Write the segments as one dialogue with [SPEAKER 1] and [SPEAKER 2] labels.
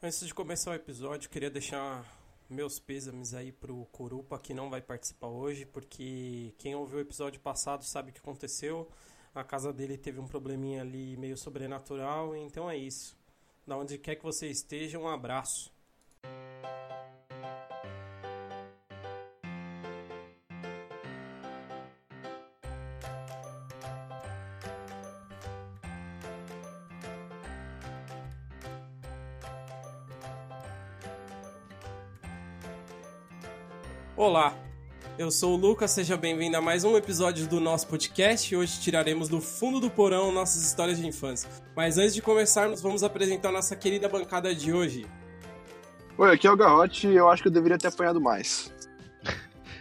[SPEAKER 1] Antes de começar o episódio, queria deixar meus pêsames aí pro Corupa, que não vai participar hoje, porque quem ouviu o episódio passado sabe o que aconteceu. A casa dele teve um probleminha ali meio sobrenatural, então é isso. Da onde quer que você esteja, um abraço. Olá, eu sou o Lucas, seja bem-vindo a mais um episódio do nosso podcast. Hoje tiraremos do fundo do porão nossas histórias de infância. Mas antes de começarmos, vamos apresentar nossa querida bancada de hoje.
[SPEAKER 2] Oi, aqui é o Garrote e eu acho que eu deveria ter apanhado mais.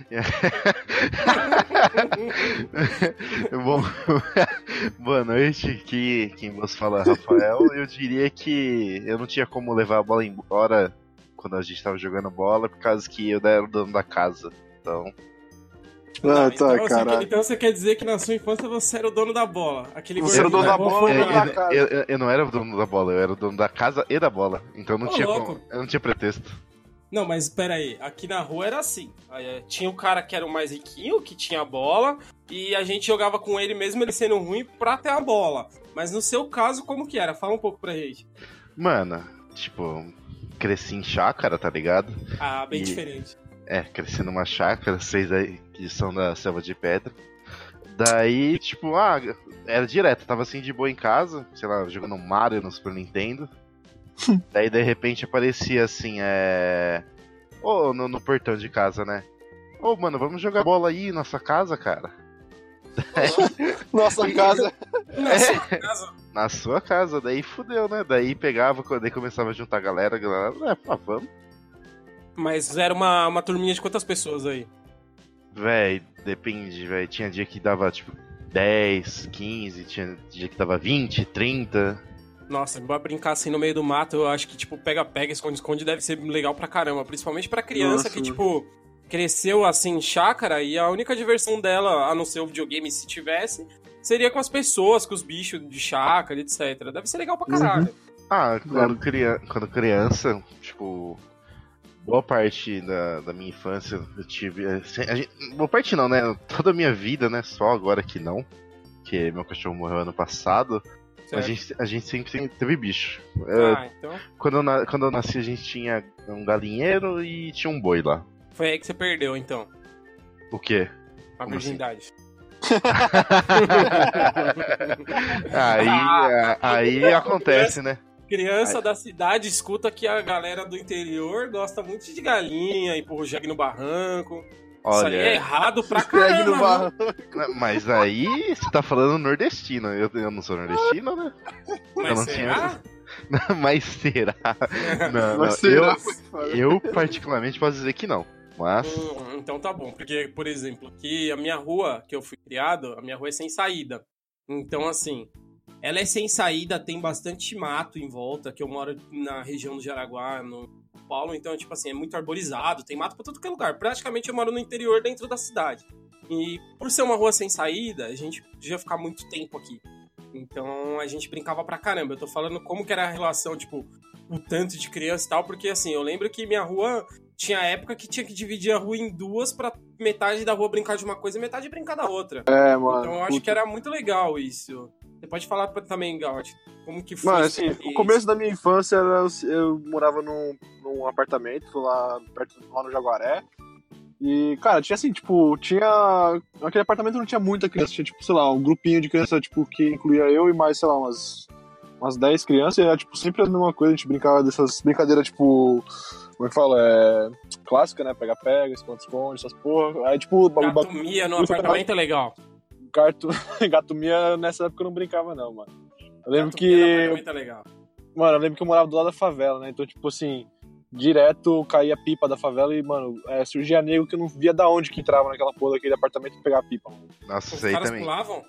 [SPEAKER 3] Bom, boa noite, aqui quem vos fala é Rafael. Eu diria que eu não tinha como levar a bola embora quando a gente tava jogando bola, por causa que eu era o dono da casa. Então.
[SPEAKER 2] Ah, tá,
[SPEAKER 1] então,
[SPEAKER 2] cara.
[SPEAKER 1] Você, então você quer dizer que na sua infância você era o dono da bola? Aquele
[SPEAKER 2] Você era o dono da bola, eu-
[SPEAKER 1] lá.
[SPEAKER 2] da casa.
[SPEAKER 3] Eu, eu- eu não era o dono da bola, eu era o dono da casa e da bola. Então não
[SPEAKER 1] Ô,
[SPEAKER 3] tinha como, eu não tinha pretexto.
[SPEAKER 1] Não, mas pera aí, aqui na rua era assim. É, Tinha o cara que era o mais riquinho, que tinha a bola, e a gente jogava com ele mesmo ele sendo ruim pra ter a bola. Mas no seu caso, como que era? Fala um pouco pra gente.
[SPEAKER 3] Mano, tipo, cresci em chácara, tá ligado?
[SPEAKER 1] Ah, bem
[SPEAKER 3] E-
[SPEAKER 1] diferente.
[SPEAKER 3] É, cresci numa chácara, vocês aí que são da selva de pedra. Daí, tipo, ah, era direto, tava assim de boa em casa, sei lá, jogando Mario no Super Nintendo. Daí de repente aparecia assim, é. Ô, no, no portão de casa, né? Ô, mano, vamos jogar bola aí na sua casa, cara.
[SPEAKER 2] Nossa casa.
[SPEAKER 1] Na sua casa,
[SPEAKER 3] Na sua casa, daí fudeu, né? Daí pegava, daí começava a juntar a galera, a galera, é, pá, vamos.
[SPEAKER 1] Mas era uma, uma turminha de quantas pessoas aí?
[SPEAKER 3] Véi, depende, véi. Tinha dia que dava, tipo, 10, 15, tinha dia que dava 20, 30.
[SPEAKER 1] Nossa, pra brincar assim no meio do mato, eu acho que, tipo, pega-pega, esconde-esconde deve ser legal pra caramba. Principalmente pra criança
[SPEAKER 2] Nossa,
[SPEAKER 1] que, tipo, cresceu assim em chácara e a única diversão dela, a não ser o videogame se tivesse, seria com as pessoas, com os bichos de chácara, etc. Deve ser legal pra caralho.
[SPEAKER 3] Ah, quando, cria... quando criança, tipo, boa parte da, da minha infância eu tive. assim, a gente- Boa parte não, né? Toda a minha vida, né? Só agora que não. Que meu cachorro morreu ano passado. A gente, a gente sempre teve bicho. É,
[SPEAKER 1] Ah, então.
[SPEAKER 3] quando, eu quando eu nasci, a gente tinha um galinheiro e tinha um boi lá.
[SPEAKER 1] Foi aí que você perdeu, então,
[SPEAKER 3] O quê?
[SPEAKER 1] a
[SPEAKER 3] Como assim? Aí,
[SPEAKER 1] Ah,
[SPEAKER 3] a- aí acontece, né?
[SPEAKER 1] Criança da cidade escuta que a galera do interior gosta muito de galinha, empurra o jegue no barranco. Isso aí é
[SPEAKER 3] Olha,
[SPEAKER 1] errado pra caramba.
[SPEAKER 3] mas aí você tá falando nordestino. Eu, eu não sou nordestino, né?
[SPEAKER 1] Mas
[SPEAKER 3] Eu não
[SPEAKER 1] será?
[SPEAKER 3] Mas será? Não, não.
[SPEAKER 2] Mas será?
[SPEAKER 3] Eu, eu particularmente posso dizer que não. Mas.
[SPEAKER 1] Hum, então tá bom, porque, por exemplo, aqui a minha rua que eu fui criado, a minha rua é sem saída. Então, assim, ela é sem saída, tem bastante mato em volta, que eu moro na região do Jaraguá, no Paulo, então, tipo assim, é muito arborizado, tem mato pra todo que é lugar. Praticamente eu moro no interior, dentro da cidade. E por ser uma rua sem saída, a gente podia ficar muito tempo aqui. Então a gente brincava pra caramba. Eu tô falando como que era a relação, tipo, o tanto de criança e tal, porque assim, eu lembro que minha rua tinha época que tinha que dividir a rua em duas pra metade da rua brincar de uma coisa e metade brincar da outra.
[SPEAKER 2] É, mano.
[SPEAKER 1] Então eu acho que era muito legal isso. Você pode falar pra, também, Gaut, como que foi
[SPEAKER 2] Mano, assim, o começo da minha infância era, eu morava num, num apartamento lá perto lá no Jaguaré. E, cara, tinha assim, tipo, tinha. Aquele apartamento não tinha muita criança, tinha, tipo, sei lá, um grupinho de criança, tipo, que incluía eu e mais, sei lá, umas, umas 10 crianças, e era, tipo, sempre a mesma coisa, a gente brincava dessas brincadeiras, tipo. Como é que fala? É. Clássica, né? Pega-pega, esconde-esconde, essas porra. Aí, tipo, o bagulho.
[SPEAKER 1] Gatomia no apartamento é legal.
[SPEAKER 2] Gato, gatomia nessa época eu não brincava, não, mano. Eu lembro
[SPEAKER 1] Gatomia no
[SPEAKER 2] que.
[SPEAKER 1] apartamento é legal.
[SPEAKER 2] Mano, eu lembro que eu morava do lado da favela, né? Então, tipo assim, direto caía a pipa da favela e, mano, é, surgia nego que eu não via da onde que entrava naquela porra daquele apartamento e pegar a pipa. Mano.
[SPEAKER 3] Nossa,
[SPEAKER 1] Os
[SPEAKER 3] isso aí
[SPEAKER 1] caras
[SPEAKER 3] também.
[SPEAKER 1] pulavam?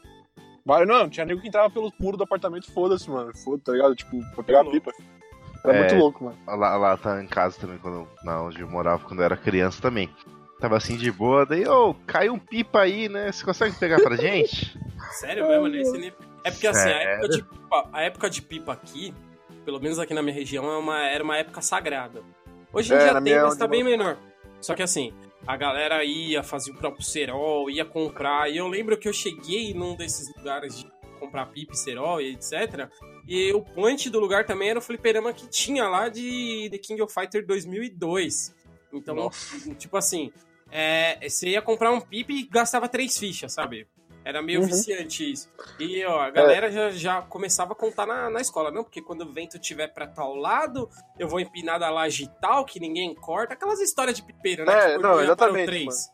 [SPEAKER 2] Mas, não, tinha nego que entrava pelo muro do apartamento, foda-se, mano. Foda, tá ligado? Tipo, pra pegar a pipa. Era
[SPEAKER 3] É.
[SPEAKER 2] muito louco, mano.
[SPEAKER 3] Lá, lá tá em casa também, quando, na onde eu morava quando eu era criança também. Tava assim de boa, daí, ô, caiu um pipa aí, né? Você consegue pegar pra gente?
[SPEAKER 1] Sério mesmo, nível? É porque assim, a época, de pipa, a época de pipa aqui, pelo menos aqui na minha região, é uma, era uma época sagrada. Hoje em
[SPEAKER 2] É,
[SPEAKER 1] dia tem,
[SPEAKER 2] minha
[SPEAKER 1] mas tá bem menor. Só que assim, a galera ia, fazia o próprio cerol, ia comprar. E eu lembro que eu cheguei num desses lugares de comprar pipa, cerol e etc. E o point do lugar também era o fliperama que tinha lá de The King of Fighter 2002. Então,
[SPEAKER 2] Nossa.
[SPEAKER 1] tipo assim, é, você ia comprar um pipe e gastava três fichas, sabe? Era meio
[SPEAKER 2] Uhum.
[SPEAKER 1] viciante isso. E ó, a galera já, já começava a contar na, na escola, não? Porque quando o vento tiver pra tal lado, eu vou empinar da laje tal, que ninguém corta. Aquelas histórias de pipeiro, né?
[SPEAKER 2] É,
[SPEAKER 1] que
[SPEAKER 2] não,
[SPEAKER 1] para
[SPEAKER 2] exatamente,
[SPEAKER 1] três.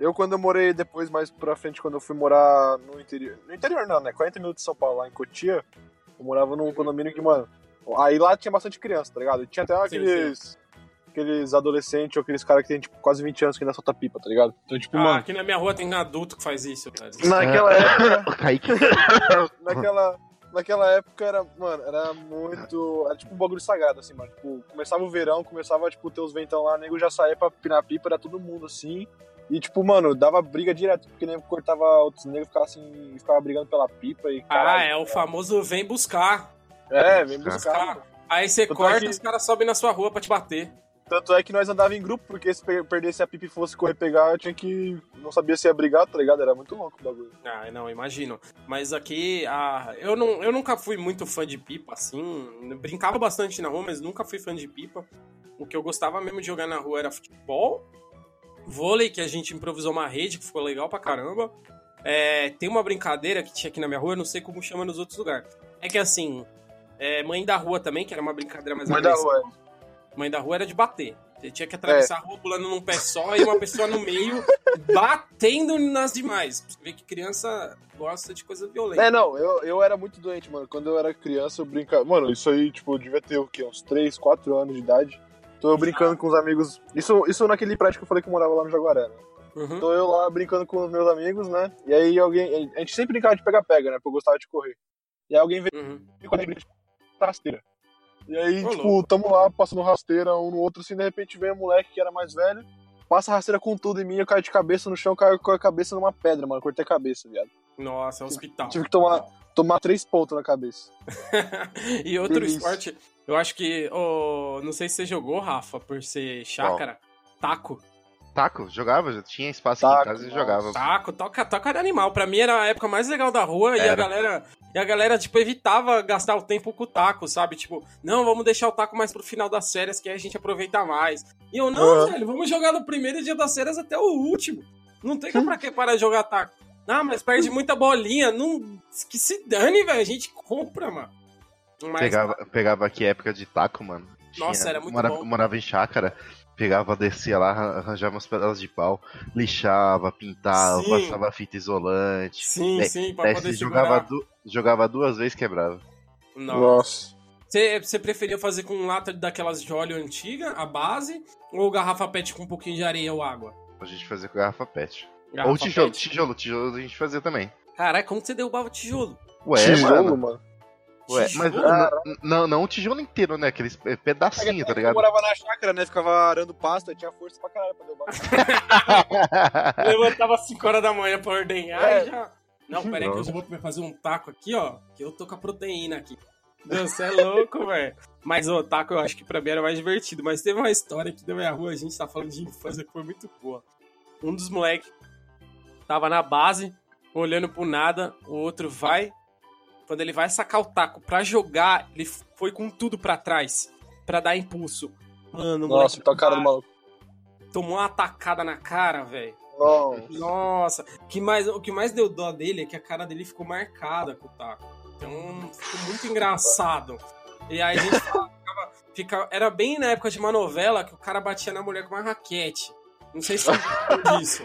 [SPEAKER 2] Eu, quando eu morei depois, mais pra frente, quando eu fui morar no interior. No interior não, né? 40 minutos de São Paulo, lá em Cotia. Eu morava num condomínio que, mano. Aí lá tinha bastante criança, tá ligado? E tinha até aqueles. Aqueles adolescentes ou aqueles caras que tem, tipo, quase 20 anos que ainda solta pipa, tá ligado? Então, tipo,
[SPEAKER 1] Ah,
[SPEAKER 2] mano.
[SPEAKER 1] aqui na minha rua tem adulto que faz isso, velho.
[SPEAKER 2] Naquela época.
[SPEAKER 3] O Kaique.
[SPEAKER 2] naquela, naquela época era, mano, era muito. Era tipo um bagulho sagrado, assim, mano. Tipo, começava o verão, começava, tipo, ter os ventão lá, nego já saía pra pinar pipa, era todo mundo assim. E, tipo, mano, dava briga direto, porque nego cortava outros negros, ficava assim, ficava brigando pela pipa e.
[SPEAKER 1] Ah,
[SPEAKER 2] caralho,
[SPEAKER 1] é o famoso vem buscar.
[SPEAKER 2] É, vem
[SPEAKER 3] Buscar.
[SPEAKER 2] buscar. mano.
[SPEAKER 1] Aí você
[SPEAKER 2] Tanto
[SPEAKER 1] corta
[SPEAKER 2] é
[SPEAKER 1] e
[SPEAKER 2] que-
[SPEAKER 1] os caras sobem na sua rua pra te bater.
[SPEAKER 2] Tanto é que nós andava em grupo, porque se per- perdesse a pipa e fosse correr pegar, eu tinha que. Não sabia se ia brigar, tá ligado? Era muito louco o bagulho.
[SPEAKER 1] Ah, não, imagino. Mas aqui, ah, eu, não, eu nunca fui muito fã de pipa, assim. Brincava bastante na rua, mas nunca fui fã de pipa. O que eu gostava mesmo de jogar na rua era futebol, vôlei, que a gente improvisou uma rede, que ficou legal pra caramba. É, tem uma brincadeira que tinha aqui na minha rua, eu não sei como chama nos outros lugares. É que assim, é, mãe da rua também, que era uma brincadeira mais
[SPEAKER 2] Mas da
[SPEAKER 1] agressiva.
[SPEAKER 2] rua, é.
[SPEAKER 1] Mãe da rua era de bater. Você tinha que atravessar a rua pulando num pé só e uma pessoa no meio batendo nas demais. Você vê que criança gosta de coisa violenta.
[SPEAKER 2] É, não, eu, eu era muito doente, mano. Quando eu era criança, eu brincava. Mano, isso aí, tipo, eu devia ter o quê? Uns 3, 4 anos de idade. Tô eu brincando com os amigos. Isso, isso naquele prédio que eu falei que eu morava lá no Jaguaré, né?
[SPEAKER 1] Uhum.
[SPEAKER 2] Tô eu lá brincando com os meus amigos, né? E aí alguém. A gente sempre brincava de pega-pega, né? Porque eu gostava de correr. E aí alguém veio
[SPEAKER 1] Uhum.
[SPEAKER 2] com a gente de rasteira. E aí,
[SPEAKER 1] Ô,
[SPEAKER 2] tipo, tamo lá, passando rasteira um no outro, assim, de repente vem um moleque que era mais velho, passa a rasteira com tudo em mim, eu caio de cabeça no chão, caio com a cabeça numa pedra, mano. Cortei a cabeça, viado.
[SPEAKER 1] Nossa, é um hospital.
[SPEAKER 2] Tive que tomar, tomar três pontos na cabeça.
[SPEAKER 1] e outro
[SPEAKER 2] Delícia.
[SPEAKER 1] esporte, eu acho que. ô, não sei se você jogou, Rafa, por ser chácara. Taco.
[SPEAKER 3] Taco, jogava, já tinha espaço aqui em
[SPEAKER 2] Taco,
[SPEAKER 3] casa e jogava.
[SPEAKER 1] Taco, toca, toca era animal. Pra mim era a época mais legal da rua e a
[SPEAKER 3] Era.
[SPEAKER 1] galera. E a galera, tipo, evitava gastar o tempo com o taco, sabe? Tipo, não, vamos deixar o taco mais pro final das férias, que aí a gente aproveita mais. E eu, não,
[SPEAKER 2] Uhum.
[SPEAKER 1] velho, vamos jogar do primeiro dia das férias até o último. Não tem pra que parar de jogar taco. Ah, mas perde muita bolinha. Não. Que se dane, velho. A gente compra, mano. Mas,
[SPEAKER 3] Pegava, pegava aqui época de taco, mano.
[SPEAKER 1] Nossa, era muito
[SPEAKER 3] morava,
[SPEAKER 1] bom.
[SPEAKER 3] morava em chácara, pegava, descia lá, arran- arranjava uns pedaços de pau, lixava, pintava,
[SPEAKER 1] Sim.
[SPEAKER 3] passava fita isolante.
[SPEAKER 1] Sim,
[SPEAKER 3] Daí-
[SPEAKER 1] sim, pra
[SPEAKER 3] Daí
[SPEAKER 1] poder
[SPEAKER 3] jogava, du- jogava duas vezes quebrava.
[SPEAKER 1] Nossa. Você, você preferia fazer com lata daquelas de óleo antiga, a base, ou garrafa pet com um pouquinho de areia ou água?
[SPEAKER 3] A gente fazia com garrafa pet.
[SPEAKER 1] Garrafa
[SPEAKER 3] Ou tijolo,
[SPEAKER 1] pet.
[SPEAKER 3] tijolo, tijolo a gente fazia também.
[SPEAKER 1] Caralho, como que você derrubava tijolo?
[SPEAKER 3] Ué,
[SPEAKER 2] Tijolo,
[SPEAKER 3] mano.
[SPEAKER 2] mano.
[SPEAKER 3] Ué, mas n- não, não o tijolo inteiro, né? Aqueles pe- pedacinhos, tá
[SPEAKER 2] Eu
[SPEAKER 3] ligado?
[SPEAKER 2] morava na chácara, né? Ficava arando pasta, tinha força pra caralho pra derrubar.
[SPEAKER 1] Levantava às 5 horas da manhã pra ordenhar
[SPEAKER 2] É.
[SPEAKER 1] e já. Não, peraí que eu já vou fazer um taco aqui, ó. Que eu tô com a proteína aqui. Deus, você é louco, velho. Mas o taco eu acho que pra mim era mais divertido. Mas teve uma história aqui da minha rua, a gente tá falando de infância que foi muito boa. Um dos moleques tava na base, olhando pro nada, o outro vai. Quando ele vai sacar o taco pra jogar, ele foi com tudo pra trás. Pra dar impulso. Mano,
[SPEAKER 2] Nossa, tá a cara do maluco.
[SPEAKER 1] tomou uma tacada na cara, velho. Nossa, o que, mais, o que mais deu dó dele é que a cara dele ficou marcada com o taco. Então ficou muito engraçado. E aí a gente ficava, ficava- Era bem na época de uma novela que o cara batia na mulher com uma raquete. Não sei se você disso.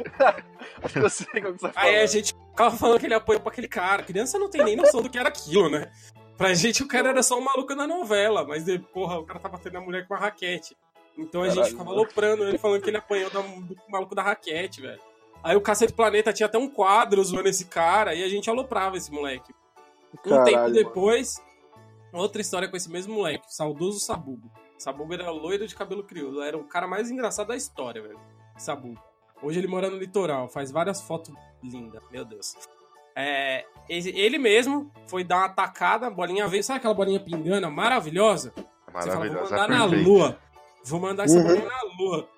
[SPEAKER 2] Acho que eu sei como você tá
[SPEAKER 1] Aí a gente ficava falando que ele apoiou pra aquele cara. A criança não tem nem noção do que era aquilo, né? Pra gente o cara era só um maluco da novela, mas porra, o cara tá batendo na mulher com uma raquete. Então a gente
[SPEAKER 2] Caralho,
[SPEAKER 1] ficava
[SPEAKER 2] mano.
[SPEAKER 1] aloprando ele falando que ele apanhou da- do maluco da raquete, velho. Aí o Cacete Planeta tinha até um quadro zoando esse cara e a gente aloprava esse moleque. Um
[SPEAKER 2] Caralho,
[SPEAKER 1] tempo
[SPEAKER 2] mano.
[SPEAKER 1] depois, outra história com esse mesmo moleque, o saudoso Sabugo. Sabugo era loiro de cabelo crioulo, era o cara mais engraçado da história, velho. Sabugo. Hoje ele mora no litoral, faz várias fotos lindas, meu Deus. É, ele mesmo foi dar uma tacada, a bolinha veio, sabe aquela bolinha pingana maravilhosa? Você fala, vou
[SPEAKER 3] Maravilhosa.
[SPEAKER 1] mandar na lua. Vou mandar essa
[SPEAKER 2] Uhum.
[SPEAKER 1] bolinha na lua.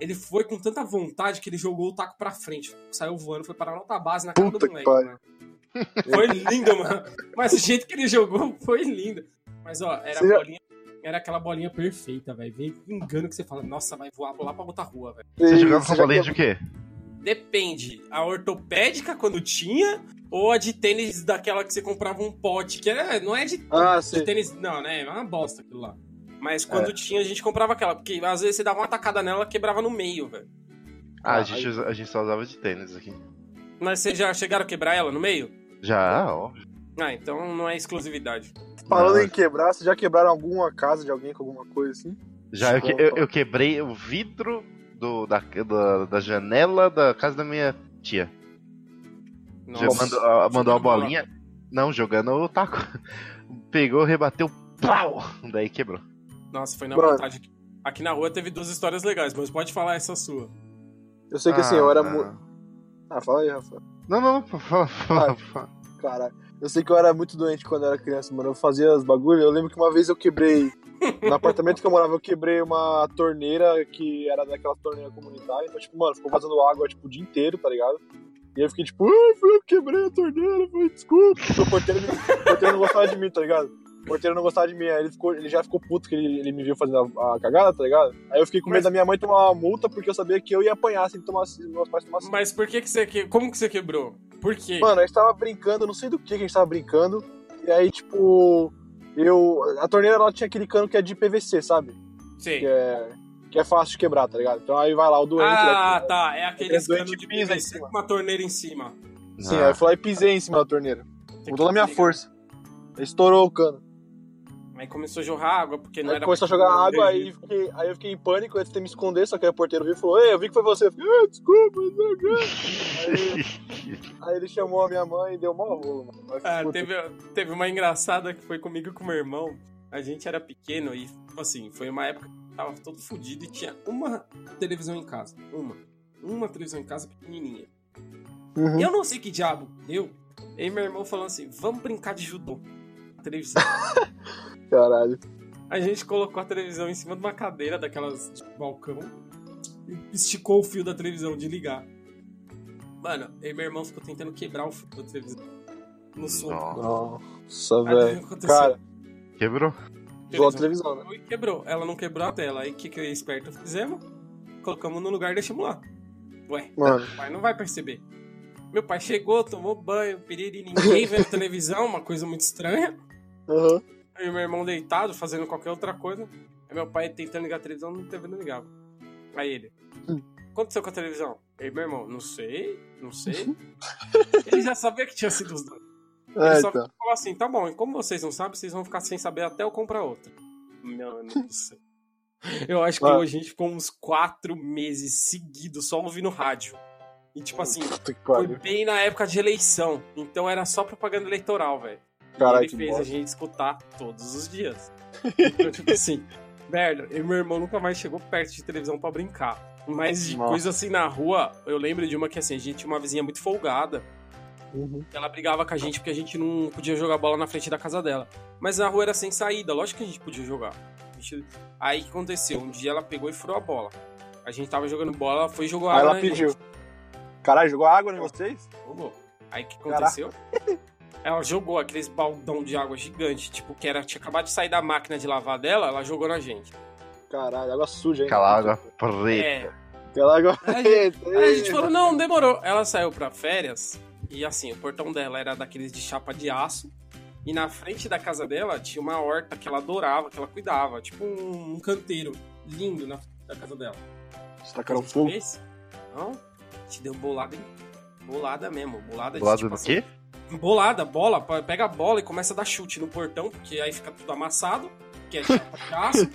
[SPEAKER 1] Ele foi com tanta vontade que ele jogou o taco pra frente. Saiu voando, foi parar na outra base na cara
[SPEAKER 2] Puta
[SPEAKER 1] do
[SPEAKER 2] que
[SPEAKER 1] moleque. Foi lindo, mano. Mas o jeito que ele jogou foi lindo. Mas, ó, era,
[SPEAKER 2] Você
[SPEAKER 1] bolinha, era aquela bolinha perfeita, velho. Vem pingando que você fala, nossa, vai voar lá pra outra rua, velho.
[SPEAKER 3] Você jogava com
[SPEAKER 2] já
[SPEAKER 3] bolinha
[SPEAKER 2] que-
[SPEAKER 3] de quê?
[SPEAKER 1] Depende. A ortopédica, quando tinha, ou a de tênis daquela que você comprava um pote, que era, não é de
[SPEAKER 2] Ah,
[SPEAKER 1] de tênis, não, né? É uma bosta aquilo lá. Mas
[SPEAKER 2] É.
[SPEAKER 1] quando tinha, a gente comprava aquela, porque às vezes você dava uma tacada nela, quebrava no meio, velho.
[SPEAKER 3] Ah,
[SPEAKER 2] Ah,
[SPEAKER 3] a gente, usa- a gente só usava de tênis aqui.
[SPEAKER 1] Mas vocês já chegaram a quebrar ela no meio?
[SPEAKER 3] Já, óbvio.
[SPEAKER 1] Ah, então não é exclusividade.
[SPEAKER 2] Falando
[SPEAKER 3] Não,
[SPEAKER 2] em quebrar, vocês já quebraram alguma casa de alguém com alguma coisa assim?
[SPEAKER 3] Já eu, que- eu, eu quebrei o vidro do, da, da, da janela da casa da minha tia. Mandou, ah, mandou
[SPEAKER 1] bola.
[SPEAKER 3] bolinha. Não, jogando o taco. Pegou, rebateu, pau! Daí quebrou.
[SPEAKER 1] Nossa, foi na
[SPEAKER 2] Mano.
[SPEAKER 1] vontade. Aqui na rua teve duas histórias legais, mas pode falar essa sua.
[SPEAKER 2] Eu sei que assim, eu era
[SPEAKER 3] Ah,
[SPEAKER 2] muito. Ah, fala aí, Rafa.
[SPEAKER 3] Não, não, não, fala, fala,
[SPEAKER 2] Ah.
[SPEAKER 3] fala.
[SPEAKER 2] Caralho. Eu sei que eu era muito doente quando eu era criança, mano. Eu fazia os bagulho. Eu lembro que uma vez eu quebrei. No apartamento que eu morava, eu quebrei uma torneira que era daquela torneira comunitária. Então, tipo, mano, ficou vazando água tipo, o dia inteiro, tá ligado? E aí eu fiquei tipo, ah, foi eu que quebrei a torneira, foi desculpa. O porteiro, o porteiro não gostava de mim, tá ligado? O porteiro não gostava de mim. Aí ele, ficou, ele já ficou puto que ele, ele me viu fazendo a, a cagada, tá ligado? Aí eu fiquei com medo
[SPEAKER 1] Mas-
[SPEAKER 2] da minha mãe tomar uma multa porque eu sabia que eu ia apanhar se tomasse, meus pais tomassem.
[SPEAKER 1] Mas por que que você... que- Como que você quebrou? Por quê?
[SPEAKER 2] Mano, a gente tava brincando, não sei do que que a gente tava brincando. E aí, tipo, eu. A torneira ela tinha aquele cano que é de PVC, sabe?
[SPEAKER 1] Sei.
[SPEAKER 2] Que é, que é fácil de quebrar, tá ligado? Então aí vai lá o doente.
[SPEAKER 1] Ah,
[SPEAKER 2] né,
[SPEAKER 1] tá. É aquele
[SPEAKER 2] Aquele
[SPEAKER 1] cano de
[SPEAKER 2] pisa em
[SPEAKER 1] PVC
[SPEAKER 2] cima.
[SPEAKER 1] com uma torneira em cima.
[SPEAKER 2] Sim,
[SPEAKER 3] Ah,
[SPEAKER 2] aí eu fui lá e pisei em cima da torneira. Com toda a minha força. Estourou o cano.
[SPEAKER 1] Aí começou a jorrar água, porque não
[SPEAKER 2] Aí
[SPEAKER 1] era...
[SPEAKER 2] começou a jogar água, aí, fiquei- aí eu fiquei em pânico, antes de ter me esconder, só que aí o porteiro viu e falou, ei, eu vi que foi você. Eu fiquei, ah, desculpa, não sei o quê." aí, aí ele chamou a minha mãe e deu mano. Mas,
[SPEAKER 1] Ah, teve, teve uma engraçada que foi comigo e com meu irmão. A gente era pequeno e, tipo assim, foi uma época que eu tava todo fudido e tinha uma televisão em casa. Uma. Uma televisão em casa pequenininha.
[SPEAKER 2] uhum.
[SPEAKER 1] Eu não sei que diabo deu. E meu irmão falando assim: vamos brincar de judô. Televisão.
[SPEAKER 2] Caralho.
[SPEAKER 1] A gente colocou a televisão em cima de uma cadeira daquelas de balcão e esticou o fio da televisão de ligar. Mano, e meu irmão ficou tentando quebrar o fio da televisão. No som.
[SPEAKER 3] Nossa,
[SPEAKER 2] velho. Cara,
[SPEAKER 3] Quebrou?
[SPEAKER 2] zoou a televisão, né?
[SPEAKER 1] E quebrou. Ela não quebrou a tela. Aí o que, que eu e esperto fizemos? Colocamos no lugar e deixamos lá. Ué,
[SPEAKER 2] Mano,
[SPEAKER 1] o pai não vai perceber. Meu pai chegou, tomou banho, piriri, ninguém vendo televisão, uma coisa muito estranha.
[SPEAKER 2] aham.
[SPEAKER 1] Aí meu irmão deitado, fazendo qualquer outra coisa. Aí meu pai tentando ligar a televisão, não teve, não ligava. Aí ele,
[SPEAKER 2] Hum.
[SPEAKER 1] aconteceu com a televisão? Aí meu irmão, não sei, não sei. ele já sabia que tinha sido os dois. Ele
[SPEAKER 2] É,
[SPEAKER 1] só
[SPEAKER 2] então.
[SPEAKER 1] falou assim, tá bom, e como vocês não sabem, vocês vão ficar sem saber até eu comprar outra. Mano do céu. Eu acho que
[SPEAKER 2] Ah.
[SPEAKER 1] hoje a gente ficou uns quatro meses seguidos só ouvindo rádio. E tipo assim,
[SPEAKER 2] Puta que
[SPEAKER 1] foi bem na época de eleição. Então era só propaganda eleitoral, velho.
[SPEAKER 2] Caralho,
[SPEAKER 1] ele fez a
[SPEAKER 2] bosta.
[SPEAKER 1] gente escutar todos os dias. Então, tipo assim, eu e meu irmão nunca mais chegou perto de televisão pra brincar. Mas de
[SPEAKER 2] Nossa.
[SPEAKER 1] coisa assim na rua, eu lembro de uma que assim, a gente tinha uma vizinha muito folgada.
[SPEAKER 2] Uhum.
[SPEAKER 1] Ela brigava com a gente porque a gente não podia jogar bola na frente da casa dela. Mas na rua era sem saída, lógico que a gente podia jogar. A gente- Aí o que aconteceu? Um dia ela pegou e furou a bola. A gente tava jogando bola, ela foi e jogou
[SPEAKER 2] Aí
[SPEAKER 1] água
[SPEAKER 2] ela
[SPEAKER 1] na
[SPEAKER 2] pediu.
[SPEAKER 1] gente.
[SPEAKER 2] Caralho, jogou água em vocês?
[SPEAKER 1] Jogou. Aí o que aconteceu? Ela jogou aqueles baldão de água gigante, tipo, que era, tinha acabado de sair da máquina de lavar dela, ela jogou na gente.
[SPEAKER 2] Caralho, água suja, hein?
[SPEAKER 3] Aquela água preta.
[SPEAKER 1] É.
[SPEAKER 2] Aquela água
[SPEAKER 1] Aí,
[SPEAKER 2] preta.
[SPEAKER 1] Aí a gente falou, não, demorou. Ela saiu pra férias e assim, o portão dela era daqueles de chapa de aço. E na frente da casa dela tinha uma horta que ela adorava, que ela cuidava. Tipo um, um canteiro lindo na frente da casa dela.
[SPEAKER 2] Você
[SPEAKER 1] O
[SPEAKER 2] tacaram
[SPEAKER 1] que a gente
[SPEAKER 2] fogo?
[SPEAKER 1] fez? Não, a gente deu bolada. Bolada mesmo, bolada de
[SPEAKER 3] Do lado
[SPEAKER 1] tipo
[SPEAKER 3] do
[SPEAKER 1] assim,
[SPEAKER 3] quê?
[SPEAKER 1] Bolada, bola, pega a bola e começa a dar chute no portão, porque aí fica tudo amassado, que é aço.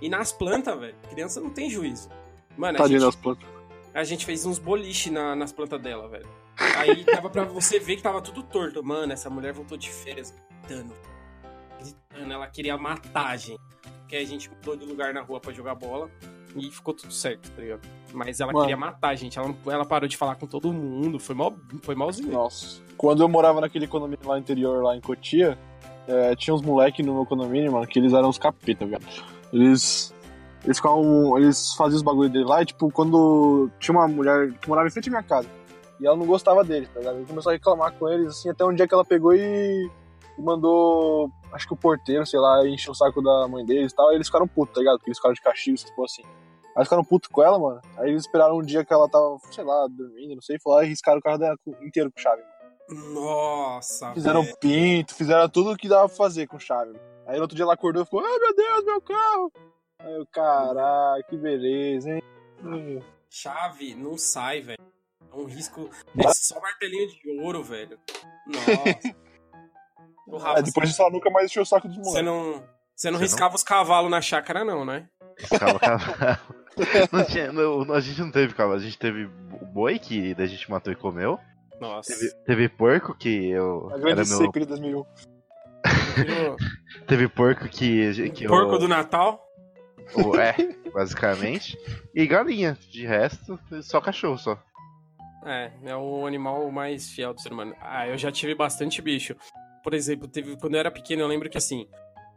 [SPEAKER 1] e nas plantas, velho, criança não tem juízo. Mano, a gente, a gente fez uns boliche na- nas plantas dela, velho. Aí dava pra você ver que tava tudo torto. Mano, essa mulher voltou de férias gritando. Gritando, ela queria matar a gente. Porque a gente mudou de lugar na rua pra jogar bola. E ficou tudo certo, tá ligado? Mas ela
[SPEAKER 2] Mano.
[SPEAKER 1] queria matar a gente. Ela, ela parou de falar com todo mundo. Foi mal, foi malzinho.
[SPEAKER 2] Nossa. Quando eu morava naquele condomínio lá interior, lá em Cotia, é, tinha uns moleque no meu condomínio, mano, que eles eram os capeta, velho. Eles. Eles ficavam. Eles faziam os bagulho dele lá e, tipo, quando tinha uma mulher que morava em frente à minha casa. E ela não gostava deles, tá ligado? Ele começou a reclamar com eles, assim, até um dia que ela pegou e mandou. Acho que o porteiro, sei lá, encheu o saco da mãe deles e tal. E eles ficaram putos, tá ligado? Porque eles ficaram de castigo, tipo assim. Aí eles ficaram putos com ela, mano. Aí eles esperaram um dia que ela tava, sei lá, dormindo, não sei, e falaram e riscaram o carro dela inteiro com chave.
[SPEAKER 1] Nossa.
[SPEAKER 2] Fizeram
[SPEAKER 1] velho.
[SPEAKER 2] pinto, fizeram tudo o que dava pra fazer com chave. Aí no outro dia ela acordou e ficou, ai meu Deus, meu carro! Aí eu, caralho, que beleza, hein?
[SPEAKER 1] Chave não sai, velho. É um risco. É só martelinho de ouro, velho. Nossa. Ô, Rafa,
[SPEAKER 2] Aí depois disso ela nunca mais encheu o saco dos
[SPEAKER 1] Você
[SPEAKER 2] moleques.
[SPEAKER 1] não, você não
[SPEAKER 3] Você
[SPEAKER 1] riscava os cavalos na chácara, não, né?
[SPEAKER 3] Calma, calma. Não tinha, não, a gente não teve cavalo, a gente teve o boi que a gente matou e comeu.
[SPEAKER 1] Nossa.
[SPEAKER 3] Teve, teve porco que eu.
[SPEAKER 2] A grande
[SPEAKER 3] Era meu,
[SPEAKER 2] de 2001.
[SPEAKER 1] Virou
[SPEAKER 3] teve porco que. que
[SPEAKER 1] Porco
[SPEAKER 3] eu,
[SPEAKER 1] do Natal?
[SPEAKER 3] o- É, basicamente. E galinha. De resto, só cachorro só.
[SPEAKER 1] É, é o animal mais fiel do ser humano. Ah, eu já tive bastante bicho. Por exemplo, teve quando eu era pequeno, eu lembro que assim,